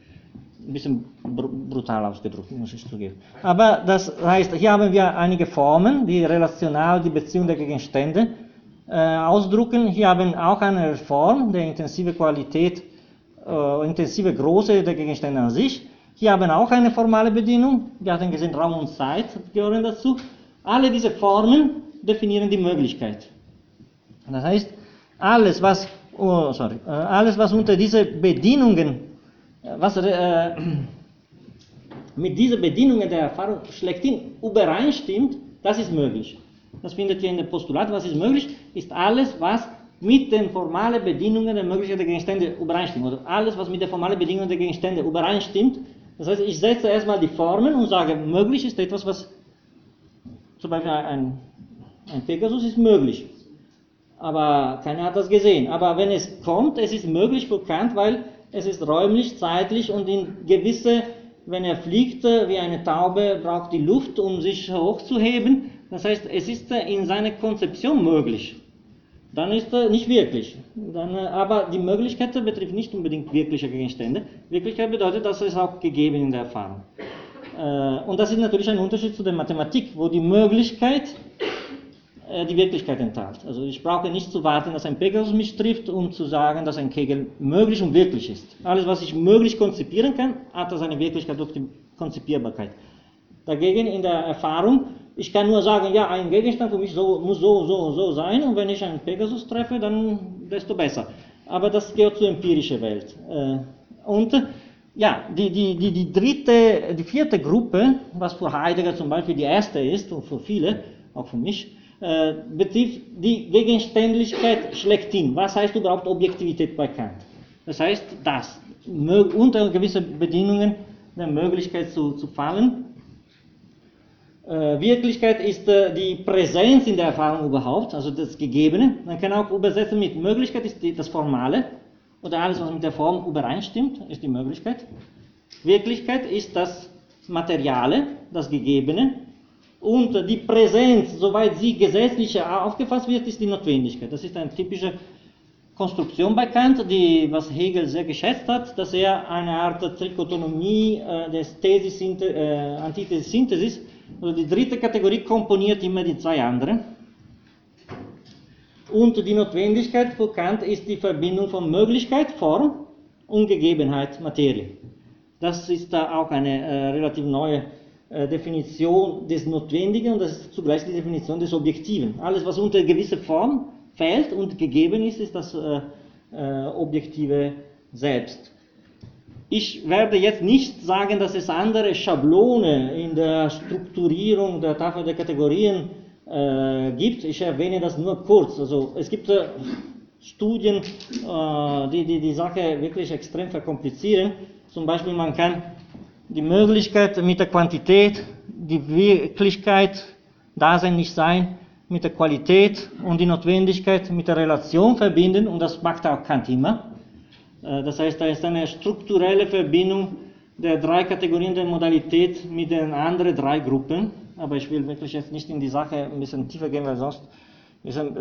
ein bisschen brutal ausgedrückt, muss ich zugeben. Aber das heißt, hier haben wir einige Formen, die relational die Beziehung der Gegenstände äh, ausdrücken. Hier haben wir auch eine Form der intensive Qualität, äh, intensive Größe der Gegenstände an sich. Hier haben auch eine formale Bedienung. Wir hatten gesehen, Raum und Zeit gehören dazu. Alle diese Formen definieren die Möglichkeit. Das heißt, alles, was, oh, sorry, äh, alles, was unter diese Bedingungen was äh, mit diesen Bedingungen der Erfahrung schlechthin übereinstimmt, das ist möglich. Das findet ihr in dem Postulat. Was ist möglich, ist alles, was mit den formalen Bedingungen der Möglichkeit der Gegenstände übereinstimmt. Oder alles, was mit den formalen Bedingungen der Gegenstände übereinstimmt. Das heißt, ich setze erstmal die Formen und sage, möglich ist etwas, was zum Beispiel ein, ein Pegasus ist möglich. Aber keiner hat das gesehen. Aber wenn es kommt, es ist möglich für Kant, weil es ist räumlich, zeitlich und in gewisse, wenn er fliegt wie eine Taube, braucht die Luft, um sich hochzuheben. Das heißt, es ist in seiner Konzeption möglich. Dann ist er nicht wirklich. Dann, aber die Möglichkeit betrifft nicht unbedingt wirkliche Gegenstände. Wirklichkeit bedeutet, dass es auch gegeben in der Erfahrung. Äh, und das ist natürlich ein Unterschied zu der Mathematik, wo die Möglichkeit äh, die Wirklichkeit enthält. Also ich brauche nicht zu warten, dass ein Pegasus mich trifft, um zu sagen, dass ein Kegel möglich und wirklich ist. Alles, was ich möglich konzipieren kann, hat das eine Wirklichkeit durch die Konzipierbarkeit. Dagegen in der Erfahrung, ich kann nur sagen, ja, ein Gegenstand für mich so, muss so, so, so sein und wenn ich einen Pegasus treffe, dann desto besser. Aber das gehört zur empirischen Welt. Äh, und ja, die, die, die, die dritte, die vierte Gruppe, was für Heidegger zum Beispiel die erste ist und für viele, auch für mich, äh, betrifft die Gegenständlichkeit schlechthin. Was heißt überhaupt Objektivität bei Kant? Das heißt, das unter gewissen Bedingungen der Möglichkeit zu, zu fallen. Äh, Wirklichkeit ist äh, die Präsenz in der Erfahrung überhaupt, also das Gegebene. Man kann auch übersetzen mit Möglichkeit ist das Formale. oder alles, was mit der Form übereinstimmt, ist die Möglichkeit. Wirklichkeit ist das Materiale, das Gegebene, und die Präsenz, soweit sie gesetzlich aufgefasst wird, ist die Notwendigkeit. Das ist eine typische Konstruktion bei Kant, die, was Hegel sehr geschätzt hat, dass er eine Art Trikotonomie äh, des Thesis, äh, Antithesis-Synthesis, also die dritte Kategorie komponiert immer die zwei anderen. Und die Notwendigkeit für Kant ist die Verbindung von Möglichkeit, Form und Gegebenheit, Materie. Das ist da auch eine äh, relativ neue äh, Definition des Notwendigen und das ist zugleich die Definition des Objektiven. Alles, was unter gewisse Form fällt und gegeben ist, ist das äh, äh, Objektive selbst. Ich werde jetzt nicht sagen, dass es andere Schablone in der Strukturierung der Tafel der Kategorien äh, gibt. Ich erwähne das nur kurz. Also es gibt äh, Studien, äh, die, die die Sache wirklich extrem verkomplizieren. Zum Beispiel man kann die Möglichkeit mit der Quantität, die Wirklichkeit, Dasein, nicht sein, mit der Qualität und die Notwendigkeit mit der Relation verbinden und das macht auch Kant immer. Äh, das heißt, da ist eine strukturelle Verbindung der drei Kategorien der Modalität mit den anderen drei Gruppen. Aber ich will wirklich jetzt nicht in die Sache ein bisschen tiefer gehen, weil sonst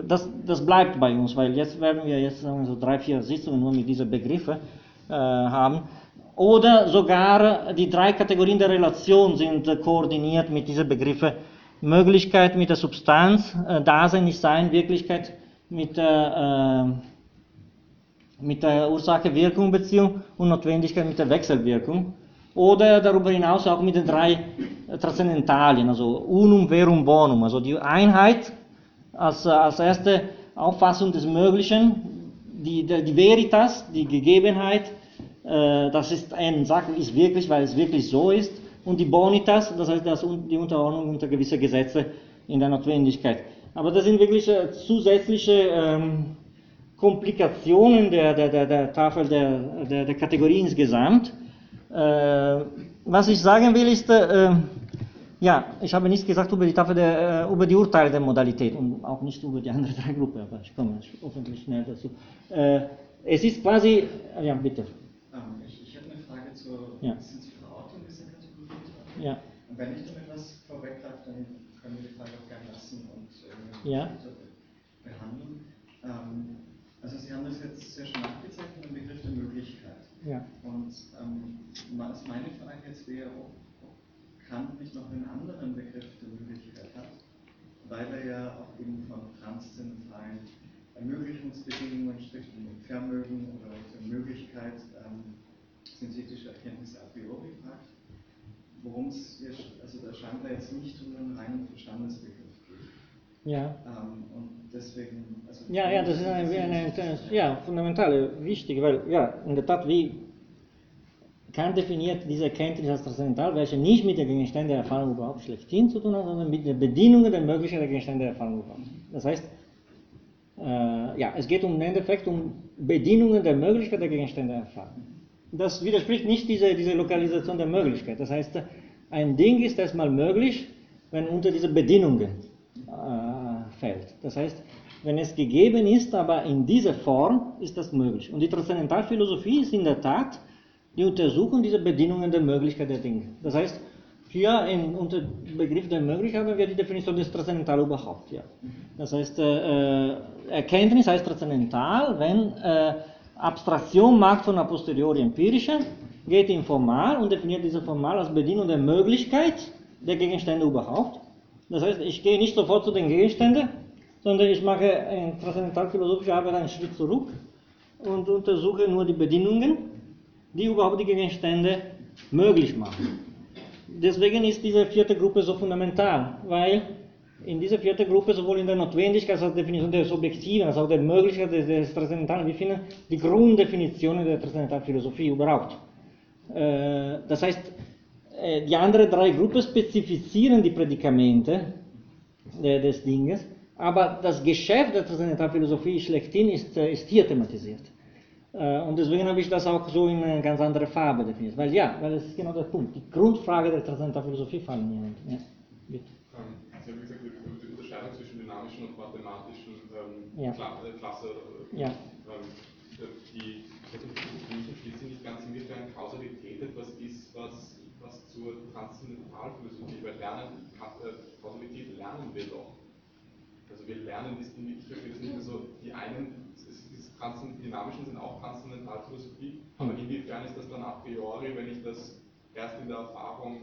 das, das bleibt bei uns, weil jetzt werden wir jetzt so drei, vier Sitzungen nur mit diesen Begriffen äh, haben. Oder sogar die drei Kategorien der Relation sind koordiniert mit diesen Begriffen. Möglichkeit mit der Substanz, äh, Dasein, nicht Sein, Wirklichkeit mit der, äh, mit der Ursache-Wirkung-Beziehung und Notwendigkeit mit der Wechselwirkung. Oder darüber hinaus auch mit den drei Transzendentalien, also Unum, Verum, Bonum, also die Einheit als, als erste Auffassung des Möglichen, die, die Veritas, die Gegebenheit, äh, das ist eine Sache, ist wirklich, weil es wirklich so ist, und die Bonitas, das heißt das, die Unterordnung unter gewisse Gesetze in der Notwendigkeit. Aber das sind wirklich äh, zusätzliche ähm, Komplikationen der, der, der, der Tafel der, der, der Kategorie insgesamt. Äh, was ich sagen will ist, äh, ja, ich habe nichts gesagt über die Tafel der, äh, über die Urteile der Modalität und auch nicht über die anderen drei Gruppen, aber ich komme hoffentlich schnell dazu. Äh, es ist quasi, ja bitte. Ähm, ich, ich habe eine Frage zur ja. Verortung dieser Kategorie. Ja. Und wenn ich damit was vorweggreife, dann können wir die Frage auch gerne lassen und äh, ja. Also Sie haben das jetzt sehr schön nachgezeichnet, den Begriff der Möglichkeit. Ja. Und ähm, was meine Frage jetzt wäre, ob, Kant nicht noch einen anderen Begriff der Möglichkeit hat, weil er ja auch eben von transzendentalen Ermöglichungsbedingungen spricht, um Vermögen oder die Möglichkeit, ähm, synthetische Erkenntnisse a priori fragt, worum es also da scheinbar jetzt nicht um einen reinen Verstandesbegriff. Ja. Ähm, und deswegen, also ja, ja, das ist eine, eine, eine ja, fundamentale, wichtige, weil, ja, in der Tat, wie Kant definiert diese Erkenntnis als transzendental, welche nicht mit der Gegenstände der Erfahrung überhaupt schlechthin zu tun hat, sondern mit der Möglichkeit der Gegenstände der Erfahrung überhaupt. Das heißt, äh, ja, es geht um, im Endeffekt um Bedingungen der Möglichkeit der Gegenstände der Erfahrung. Das widerspricht nicht dieser diese Lokalisation der Möglichkeit. Das heißt, ein Ding ist erstmal möglich, wenn unter diese Bedingungen äh, fällt. Das heißt, wenn es gegeben ist, aber in dieser Form, ist das möglich. Und die Transzendentalphilosophie ist in der Tat die Untersuchung dieser Bedingungen der Möglichkeit der Dinge. Das heißt, hier in, unter Begriff der Möglichkeit haben wir die Definition des Transzendental überhaupt. Ja. Das heißt, äh, äh Erkenntnis heißt transzendental, wenn äh, Abstraktion macht von a posteriori empirische, geht in Formal und definiert diese Formal als Bedienung der Möglichkeit der Gegenstände überhaupt. Das heißt, ich gehe nicht sofort zu den Gegenständen, sondern ich mache in transzendentalphilosophischer Arbeit einen Schritt zurück und untersuche nur die Bedingungen, die überhaupt die Gegenstände möglich machen. Deswegen ist diese vierte Gruppe so fundamental, weil in dieser vierten Gruppe sowohl in der Notwendigkeit als auch der Definition des Objektiven, als auch der Möglichkeit des, des Transzendentalen, wir finden die Grunddefinitionen der Transzendentalphilosophie überhaupt. Äh, das heißt, äh, die anderen drei Gruppen spezifizieren die Prädikamente äh, des Dinges, aber das Geschäft der Transzendentalphilosophie schlechthin ist, äh, ist hier thematisiert. Und deswegen habe ich das auch so in eine ganz andere Farbe definiert. Weil ja, weil es ist genau der Punkt. Die Grundfrage der Transzendentalphilosophie fallen mir nicht. Ja, bitte. Sie haben gesagt, die Unterscheidung zwischen dynamischen und mathematischen ähm, ja. Kla äh, Klasse. Äh, ja. Ähm, die schließen nicht ganz inwiefern Kausalität etwas ist, was, was zur Transzendentalphilosophie, weil Lernen, Kausalität lernen wir doch. Also wir lernen, ich verstehe das nicht mehr so, die einen, die dynamischen sind auch Transzendentalphilosophie, aber inwiefern ist das dann a priori, wenn ich das erst in der Erfahrung.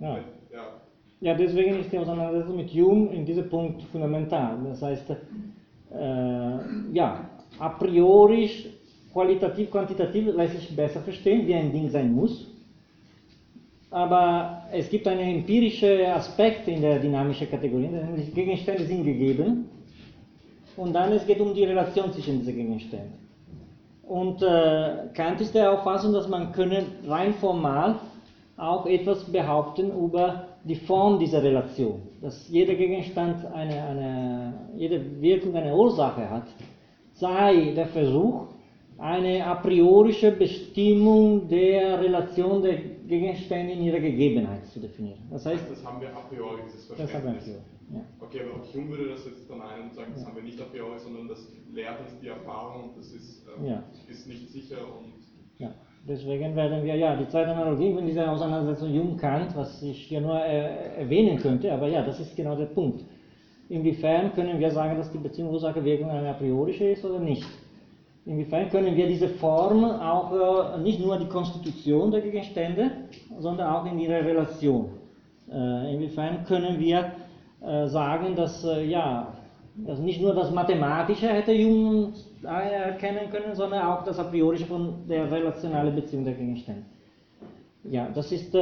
Ja. ja. ja deswegen ist die Auseinandersetzung mit Jung in diesem Punkt fundamental. Das heißt, äh, ja, a priori, qualitativ, quantitativ lässt sich besser verstehen, wie ein Ding sein muss. Aber es gibt einen empirischen Aspekt in der dynamischen Kategorie, nämlich Gegenstände sind gegeben und dann es geht um die Relation zwischen diesen Gegenständen. Und äh, Kant ist der Auffassung, dass man können rein formal auch etwas behaupten über die Form dieser Relation. Dass jeder Gegenstand eine, eine, jede Wirkung eine Ursache hat, sei der Versuch, eine a priorische Bestimmung der Relation der Gegenstände in ihrer Gegebenheit zu definieren. Das heißt, das haben wir a priori, dieses Verständnis. Das haben wir a priori. Ja. Okay, aber auch Hume würde das jetzt dann ein und sagen, das ja. haben wir nicht a priori, sondern das lehrt uns die Erfahrung und das ist, ähm, ja. ist nicht sicher und. Ja, deswegen werden wir, ja, die zweite Analogie in dieser Auseinandersetzung Jung-Kant, was ich hier nur äh, erwähnen könnte, aber ja, das ist genau der Punkt. Inwiefern können wir sagen, dass die Beziehung Ursache-Wirkung eine a priorische ist oder nicht? Inwiefern können wir diese Form auch äh, nicht nur die Konstitution der Gegenstände, sondern auch in ihrer Relation? Äh, inwiefern können wir äh, sagen, dass ja, dass nicht nur das Mathematische hätte Jung erkennen können, sondern auch das a priorische von der relationalen Beziehung der Gegenstände. Ja, das ist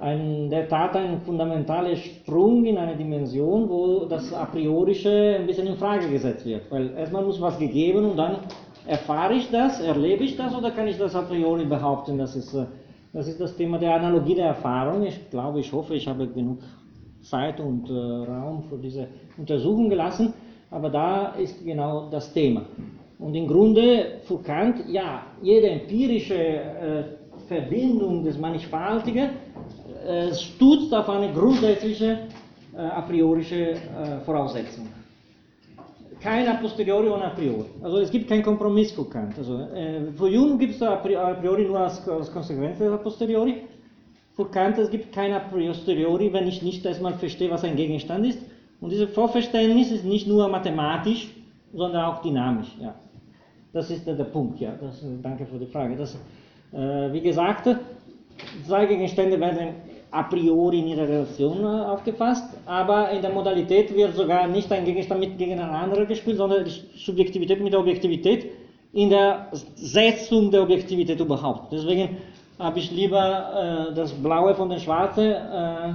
ein, der Tat ein fundamentaler Sprung in eine Dimension, wo das a priorische ein bisschen in Frage gesetzt wird. Weil erstmal muss was gegeben und dann Erfahre ich das, erlebe ich das oder kann ich das a priori behaupten? Das ist, äh, das ist das Thema der Analogie der Erfahrung. Ich glaube, ich hoffe, ich habe genug Zeit und äh, Raum für diese Untersuchung gelassen, aber da ist genau das Thema. Und im Grunde für Kant, ja, jede empirische äh, Verbindung des Mannigfaltigen äh, stützt auf eine grundsätzliche äh, a priorische äh, Voraussetzung kein a posteriori und a priori. Also es gibt keinen Kompromiss für Kant. Also, äh, für Jung gibt es a priori nur als, als Konsequenz a posteriori. Für Kant es gibt kein a posteriori, wenn ich nicht erstmal verstehe, was ein Gegenstand ist. Und dieses Vorverständnis ist nicht nur mathematisch, sondern auch dynamisch. Ja. Das ist der, der Punkt. Ja. Das, danke für die Frage. Das, äh, wie gesagt, zwei Gegenstände werden a priori in ihrer Relation äh, aufgefasst, aber in der Modalität wird sogar nicht ein Gegenstand mit gegen einen anderen gespielt, sondern die Subjektivität mit der Objektivität in der Setzung der Objektivität überhaupt. Deswegen habe ich lieber äh, das Blaue von dem Schwarzen äh,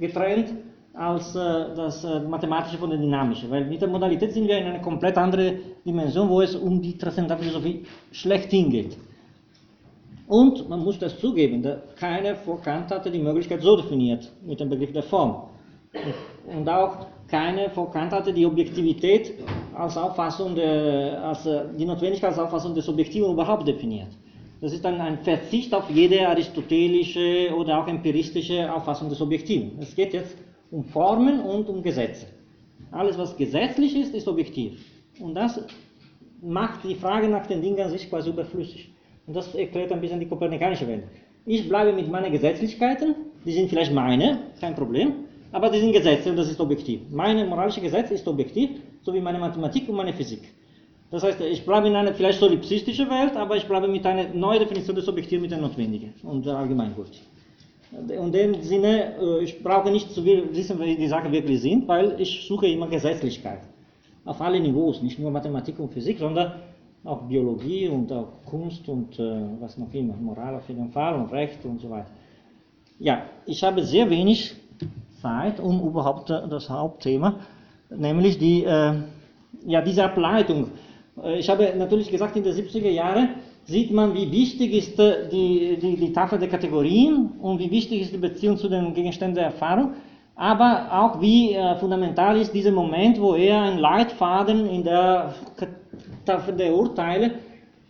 getrennt als äh, das äh, Mathematische von der Dynamischen, weil mit der Modalität sind wir in eine komplett andere Dimension, wo es um die Transzendentalphilosophie schlechthin geht. Und man muss das zugeben, keiner vor Kant hatte die Möglichkeit so definiert mit dem Begriff der Form. Und auch keiner vor Kant hatte die Objektivität als Auffassung der, als äh, die Notwendigkeit als Auffassung des Objektiven überhaupt definiert. Das ist dann ein Verzicht auf jede aristotelische oder auch empiristische Auffassung des Objektiven. Es geht jetzt um Formen und um Gesetze. Alles, was gesetzlich ist, ist objektiv. Und das macht die Frage nach den Dingen an sich quasi überflüssig. Und das erklärt ein bisschen die kopernikanische Welt. Ich bleibe mit meinen Gesetzlichkeiten, die sind vielleicht meine, kein Problem, aber die sind Gesetze und das ist objektiv. Meine moralische Gesetz ist objektiv, so wie meine Mathematik und meine Physik. Das heißt, ich bleibe in einer vielleicht solipsistischen Welt, aber ich bleibe mit einer neuen Definition des Objektiven mit der Notwendigen und der Allgemeingültig. In dem Sinne, äh, ich brauche nicht zu wissen, wie die Sachen wirklich sind, weil ich suche immer Gesetzlichkeit. Auf alle Niveaus, nicht nur Mathematik und Physik, sondern auch Biologie und auch Kunst und äh, was noch immer, Moral auf jeden Fall und Recht und so weiter. Ja, ich habe sehr wenig Zeit, um überhaupt äh, das Hauptthema, nämlich die, äh, ja, diese Ableitung. Äh, ich habe natürlich gesagt, in den 70er Jahren sieht man, wie wichtig ist äh, die, die, die Tafel der Kategorien und wie wichtig ist die Beziehung zu den Gegenständen der Erfahrung, aber auch wie äh, fundamental ist dieser Moment, wo er einen Leitfaden in der der Urteile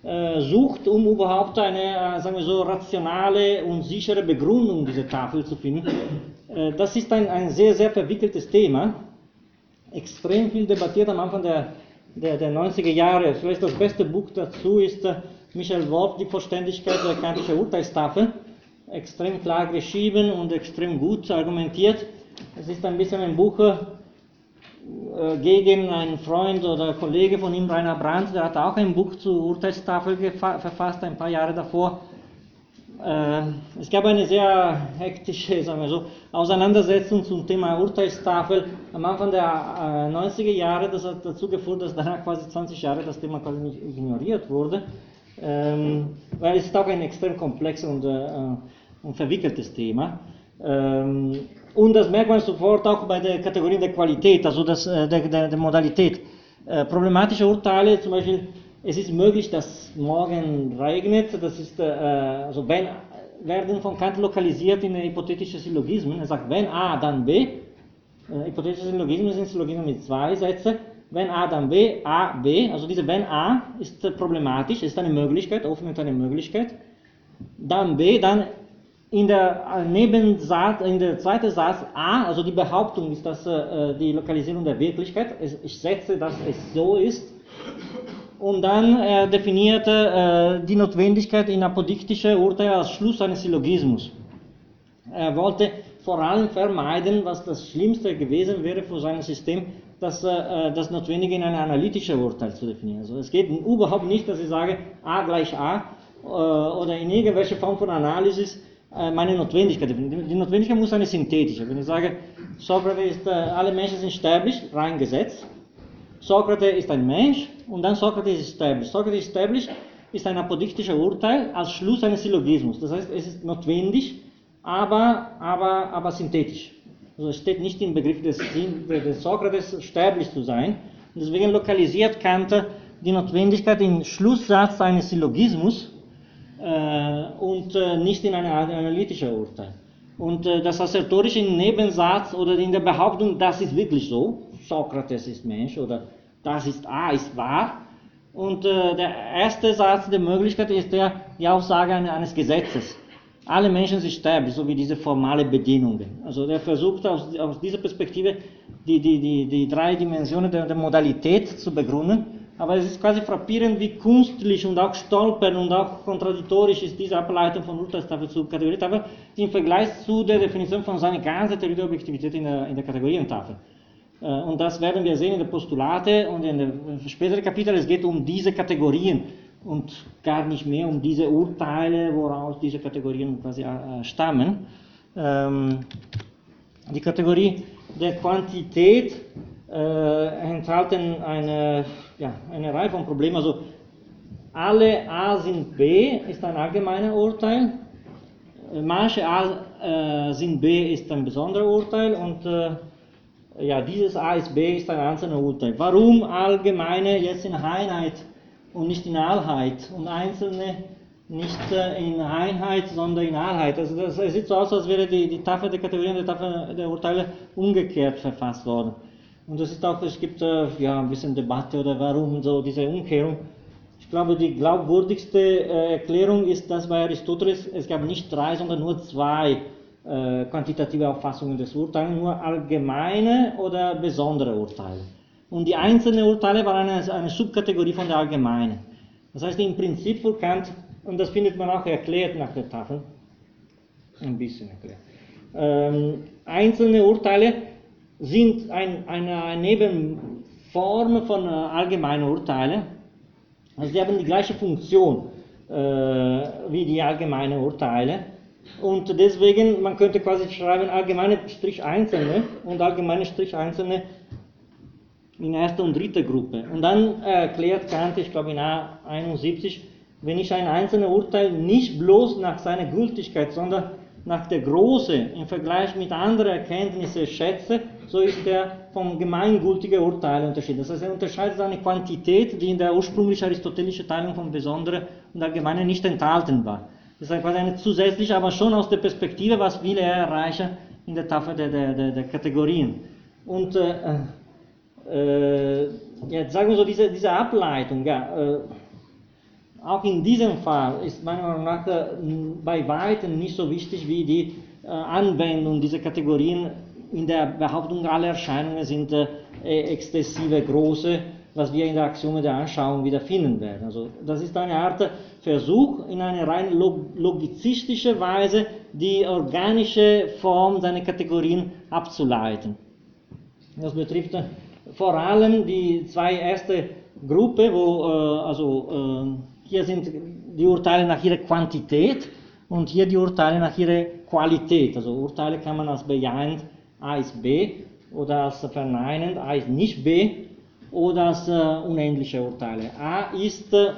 äh, sucht, um überhaupt eine, äh, sagen wir so, rationale und sichere Begründung dieser Tafel zu finden. Das ist ein, ein sehr, sehr verwickeltes Thema, extrem viel debattiert am Anfang der der, der 90er Jahre. Vielleicht das beste Buch dazu ist Michael Wolf, Die Vollständigkeit der kantischen Urteilstafel. Extrem klar geschrieben und extrem gut argumentiert. Es ist ein bisschen ein Buch äh, gegen einen Freund oder Kollege von ihm, Rainer Brandt, der hat auch ein Buch zur Urteilstafel verfasst, ein paar Jahre davor. Äh, es gab eine sehr hektische sagen wir so, Auseinandersetzung zum Thema Urteilstafel am Anfang der 90er äh, Jahre. Das hat dazu geführt, dass danach quasi 20 Jahre das Thema quasi nicht ignoriert wurde. Ähm, weil es ist auch ein extrem komplexes und, äh, und verwickeltes Thema. Ähm, und das merkt man sofort auch bei der Kategorie der Qualität, also das, der, der, der Modalität. problematische Urteile, zum Beispiel es ist möglich, dass morgen regnet. Das ist, äh, also wenn, werden von Kant lokalisiert in hypothetische Syllogismen. Er sagt, wenn A, dann B. Äh, hypothetische Syllogismen sind Syllogismen mit zwei Sätzen. Wenn A, dann B, A, B. Also diese wenn A ist äh, problematisch, ist eine Möglichkeit, öffnet eine Möglichkeit. Dann B, dann in der äh, Nebensatz, in der zweiten Satz A, also die Behauptung ist, dass äh, die Lokalisierung der Wirklichkeit, ich setze, dass es so ist, und dann äh, definierte äh, die Notwendigkeit in apodiktische Urteile als Schluss eines Syllogismus. Er wollte vor allem vermeiden, was das Schlimmste gewesen wäre für sein System, das, äh, das Notwendige in ein analytisches Urteil zu definieren. Also es geht überhaupt nicht, dass ich sage, A gleich A äh, oder in irgendwelche Form von Analysis meine Notwendigkeit. Die Notwendigkeit muss eine synthetische. Wenn ich sage, Sokrates ist, äh, alle Menschen sind sterblich, rein Gesetz, Sokrates ist ein Mensch und dann Sokrates ist established. Sokrates established ist ein apodiktischer Urteil als Schluss eines Syllogismus. Das heißt, es ist notwendig, aber, aber, aber synthetisch. Also es steht nicht im Begriff des, des Sokrates, sterblich zu sein. Und deswegen lokalisiert Kant die Notwendigkeit im Schlusssatz eines Syllogismus äh, und äh, nicht in einem analytischen Urteil. Und äh, das Assertorische Nebensatz oder in der Behauptung, das ist wirklich so, Sokrates ist Mensch oder das ist A ist wahr. Und äh, der erste Satz der Möglichkeit ist der, die Aussage eines Gesetzes. Alle Menschen sind sterblich, so wie diese formale Bedingungen. Also der versucht aus, aus dieser Perspektive die, die, die, die drei Dimensionen der, der Modalität zu begründen. Aber es ist quasi frappierend, wie kunstlich und auch stolpern und auch kontradiktorisch ist diese Ableitung von Urteilstafel zu Kategorietafel im Vergleich zu der Definition von seiner ganzen Theorie der Objektivität in der, in der Kategorientafel. Äh, und das werden wir sehen in den Postulate und in den späteren Kapiteln. Es geht um diese Kategorien und gar nicht mehr um diese Urteile, woraus diese Kategorien quasi äh, stammen. Ähm, die Kategorie der Quantität äh, enthalten eine, ja, eine Reihe von Problemen. Also alle A sind B ist ein allgemeiner Urteil. Manche A sind B ist ein besonderer Urteil und ja, dieses A ist B ist ein einzelner Urteil. Warum allgemeine jetzt in Einheit und nicht in Allheit und einzelne nicht äh, in Einheit, sondern in Allheit? Also das, es sieht so aus, als wäre die, die Tafel der Kategorien, die Tafel der Urteile umgekehrt verfasst worden. Und das ist auch, es gibt äh, ja ein bisschen Debatte oder warum so diese Umkehrung. Ich glaube, die glaubwürdigste äh, Erklärung ist, dass bei Aristoteles es gab nicht drei, sondern nur zwei äh, quantitative Auffassungen des Urteils, nur allgemeine oder besondere Urteile. Und die einzelnen Urteile waren eine, eine Subkategorie von der allgemeinen. Das heißt, im Prinzip für Kant, und das findet man auch erklärt nach der Tafel, ein bisschen erklärt, ähm, einzelne Urteile sind ein, eine, Nebenform von äh, allgemeinen Urteilen. Also sie haben die gleiche Funktion äh, wie die allgemeinen Urteile. Und deswegen, man könnte quasi schreiben allgemeine Strich einzelne und allgemeine Strich einzelne in erster und dritter Gruppe. Und dann erklärt Kant, ich glaube in A71, wenn ich ein einzelnes Urteil nicht bloß nach seiner Gültigkeit, sondern nach der Große im Vergleich mit anderen Erkenntnissen schätze, so ist er vom gemeingültigen Urteil unterschieden. Das heißt, er unterscheidet eine Quantität, die in der ursprünglichen aristotelischen Teilung von Besonderen und Allgemeinen nicht enthalten war. Das ist quasi eine zusätzliche, aber schon aus der Perspektive, was will er erreichen in der Tafel der, der, der, der Kategorien. Und äh, äh, jetzt sagen wir so, diese, diese Ableitung, ja, äh, auch in diesem Fall ist meiner Meinung nach äh, bei weitem nicht so wichtig wie die äh, Anwendung dieser Kategorien in der Behauptung, alle Erscheinungen sind äh, exzessive, große was wir in der Axiome der Anschauung wiederfinden werden. Also das ist eine Art Versuch, in eine rein logizistische Weise die organische Form seiner Kategorien abzuleiten. Das betrifft vor allem die zwei erste Gruppe, wo äh, also äh, hier sind die Urteile nach ihrer Quantität und hier die Urteile nach ihrer Qualität. Also Urteile kann man als bejahend A ist B oder als verneinend A ist nicht B oder als äh, unendliche Urteile. A ist, äh,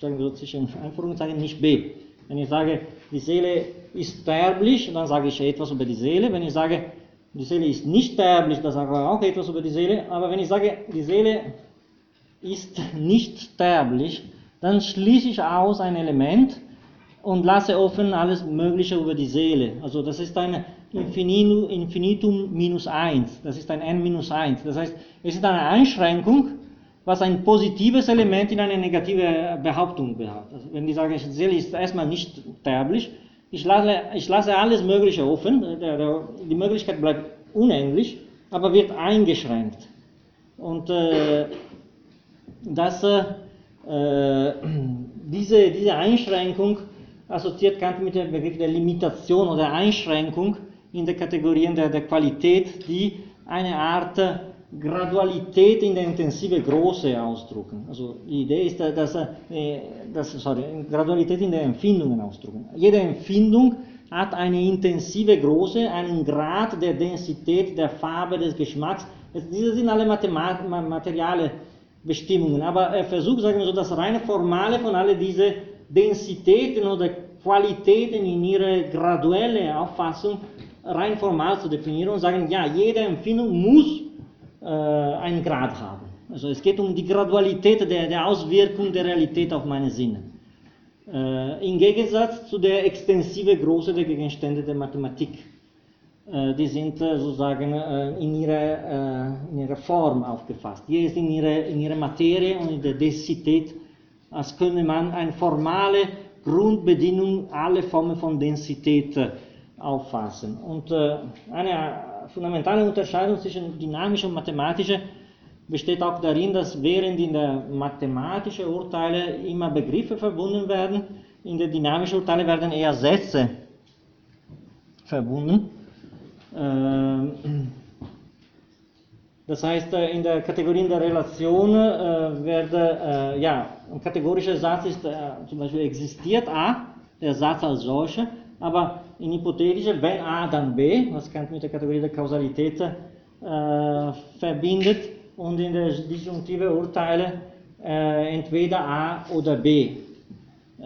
sagen wir so zwischen Anführungszeichen, nicht B. Wenn ich sage, die Seele ist sterblich, dann sage ich etwas über die Seele. Wenn ich sage, die Seele ist nicht sterblich, dann sage ich auch etwas über die Seele. Aber wenn ich sage, die Seele ist nicht sterblich, dann schließe ich aus ein Element und lasse offen alles Mögliche über die Seele. Also das ist ein Infinitum minus 1, das ist ein n minus 1. Das heißt, es ist eine Einschränkung, was ein positives Element in eine negative Behauptung behauptet. Also wenn ich sage, die Seele ist erstmal nicht sterblich, ich lasse, ich lasse alles Mögliche offen, die Möglichkeit bleibt unendlich, aber wird eingeschränkt. Und äh, das, äh, diese, diese Einschränkung assoziiert Kant mit dem Begriff der Limitation oder Einschränkung in den Kategorien der, der Qualität, die eine Art Gradualität in der intensive Große ausdrücken. Also die Idee ist, dass, äh, dass sorry, Gradualität in der Empfindungen ausdrücken. Jede Empfindung hat eine intensive Große, einen Grad der Densität, der Farbe, des Geschmacks. Diese sind alle Mathemat Bestimmungen. Aber er versucht, sagen wir so, das reine Formale von all diese Densitäten oder Qualitäten in ihre graduelle Auffassung rein formal zu definieren und sagen, ja, jede Empfindung muss äh, einen Grad haben. Also es geht um die Gradualität der, der Auswirkung der Realität auf meine Sinne. Äh, Im Gegensatz zu der extensive Größe der Gegenstände der Mathematik. Äh, die sind äh, sozusagen äh, in ihrer, in ihrer Form aufgefasst. Hier ist in ihrer, in ihrer Materie und in der Densität, als könne man eine formale Grundbedingung alle Formen von Densität auffassen. Und eine fundamentale Unterscheidung zwischen dynamischer und mathematischer besteht auch darin, dass während in der mathematischen Urteile immer Begriffe verbunden werden, in der dynamischen Urteile werden eher Sätze verbunden. Ähm, das heißt, äh, in der Kategorie der Relation äh, werde, äh, ja, ein kategorischer Satz ist zum Beispiel existiert A, der Satz als solcher, aber in hypothetischer, wenn A, dann B, was Kant mit der Kategorie der Kausalität äh, verbindet, und in der disjunktive Urteile äh, entweder A oder B. Äh,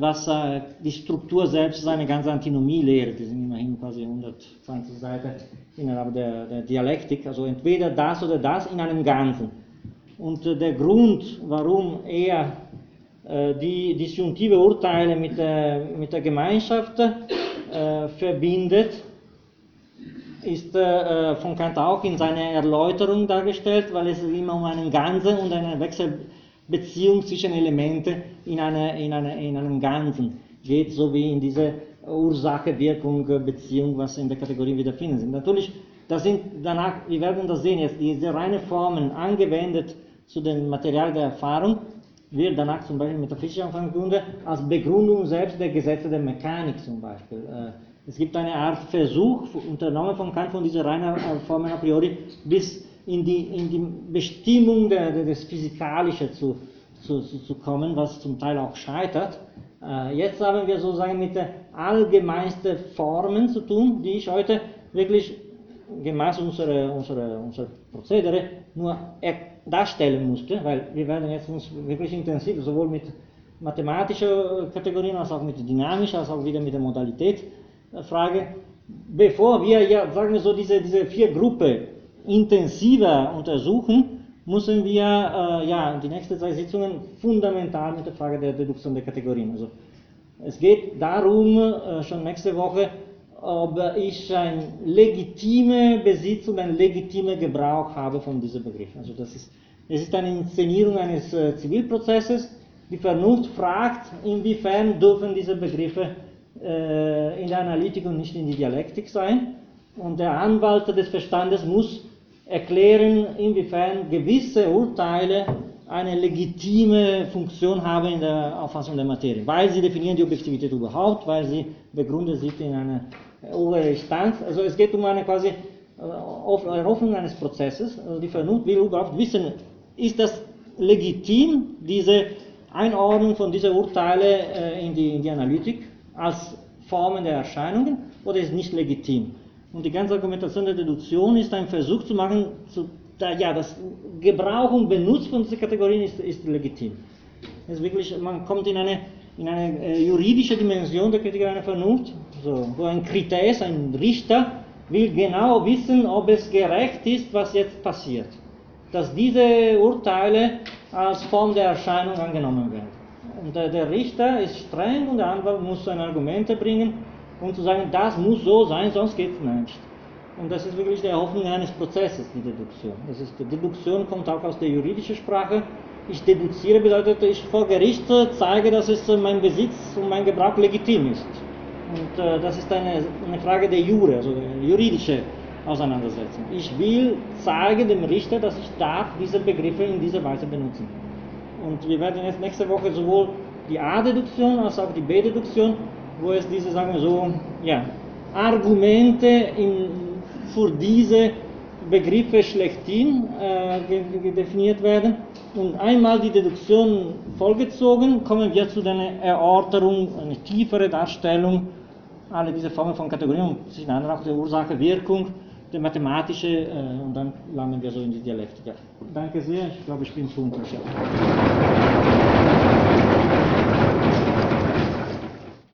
was äh, die Struktur selbst ist eine ganze Antinomie lehrt, die sind immerhin quasi 120 Seiten innerhalb der, der Dialektik, also entweder das oder das in einem Ganzen. Und der Grund, warum er äh, die disjunktive Urteile mit der, mit der Gemeinschaft äh, verbindet, ist äh, von Kant auch in seiner Erläuterung dargestellt, weil es immer um einen Ganzen und eine Wechselbeziehung zwischen Elementen in, eine, in, eine, in einem Ganzen geht, so wie in diese Ursache-Wirkung-Beziehung, was in der Kategorie wiederfinden sind. Natürlich, das sind danach, wir werden das sehen, jetzt diese reine Formen angewendet zu dem Material der Erfahrung, wird danach zum Beispiel metaphysische Anfangsgründe als Begründung selbst der Gesetze der Mechanik zum Beispiel. Äh, es gibt eine Art Versuch, unternommen von Kant, von dieser reinen Formen a priori bis in die, in die Bestimmung der, des Physikalischen zu, zu, zu, kommen, was zum Teil auch scheitert. Äh, jetzt haben wir sozusagen mit den allgemeinsten Formen zu tun, die ich heute wirklich gemäß unserer, unserer, unserer Prozedere nur darstellen musste, weil wir werden jetzt uns wirklich intensiv sowohl mit mathematischen Kategorien als auch mit dynamischen, als auch wieder mit der Modalität Frage, bevor wir ja, sagen wir so, diese, diese vier Gruppen intensiver untersuchen, müssen wir äh, ja, die nächsten zwei Sitzungen fundamental mit der Frage der Deduktion der Kategorien. Also, es geht darum, äh, schon nächste Woche, ob ich ein legitime Besitz und einen legitimen Gebrauch habe von diesem Begriff. Also das ist, es ist eine Inszenierung eines äh, Zivilprozesses. Die Vernunft fragt, inwiefern dürfen diese Begriffe äh, in der Analytik und nicht in die Dialektik sein. Und der Anwalt des Verstandes muss erklären, inwiefern gewisse Urteile eine legitime Funktion haben in der Auffassung der Materie, weil sie definieren die Objektivität überhaupt, weil sie begründen sich in einer oberen Instanz. Also es geht um eine quasi äh, eine Öffnung eines Prozesses. Also die Vernunft will überhaupt wissen, ist das legitim, diese Einordnung von diesen Urteile äh, in, die, in die Analytik als Formen der Erscheinungen oder ist es nicht legitim? Und die ganze Argumentation der Deduktion ist ein Versuch zu machen, zu, da, ja, das Gebrauch und Benutz von diesen Kategorien ist, ist legitim. ist wirklich, man kommt in eine, in eine äh, juridische Dimension der Kritik einer Vernunft, so, ein Kriterium, ein Richter, will genau wissen, ob es gerecht ist, was jetzt passiert. Dass diese Urteile als Form der Erscheinung angenommen werden. Und der, Richter ist streng und der Anwalt muss seine Argumente bringen, um zu sagen, das muss so sein, sonst geht es nicht. Und das ist wirklich die Erhoffnung eines Prozesses, die Deduktion. Das ist, die Deduktion kommt auch aus der juridischen Sprache. Ich deduziere bedeutet, ich vor Gericht zeige, dass es mein Besitz und mein Gebrauch legitim ist. Und äh, das ist eine, eine Frage der Jure, also eine juridische Auseinandersetzung. Ich will zeigen dem Richter, dass ich darf diese Begriffe in dieser Weise benutzen. Und wir werden jetzt nächste Woche sowohl die A-Deduktion als auch die B-Deduktion, wo es diese, sagen wir so, ja, Argumente in, für diese Begriffe schlechthin äh, definiert werden. Und einmal die Deduktion vollgezogen, kommen wir zu der Erörterung, eine tiefere Darstellung alle diese Formen von Kategorien und sich dann auch der Ursache, Wirkung, der mathematische äh, und dann landen wir so in die Dialektik. Danke sehr, ich glaube, ich bin zu unterschiedlich.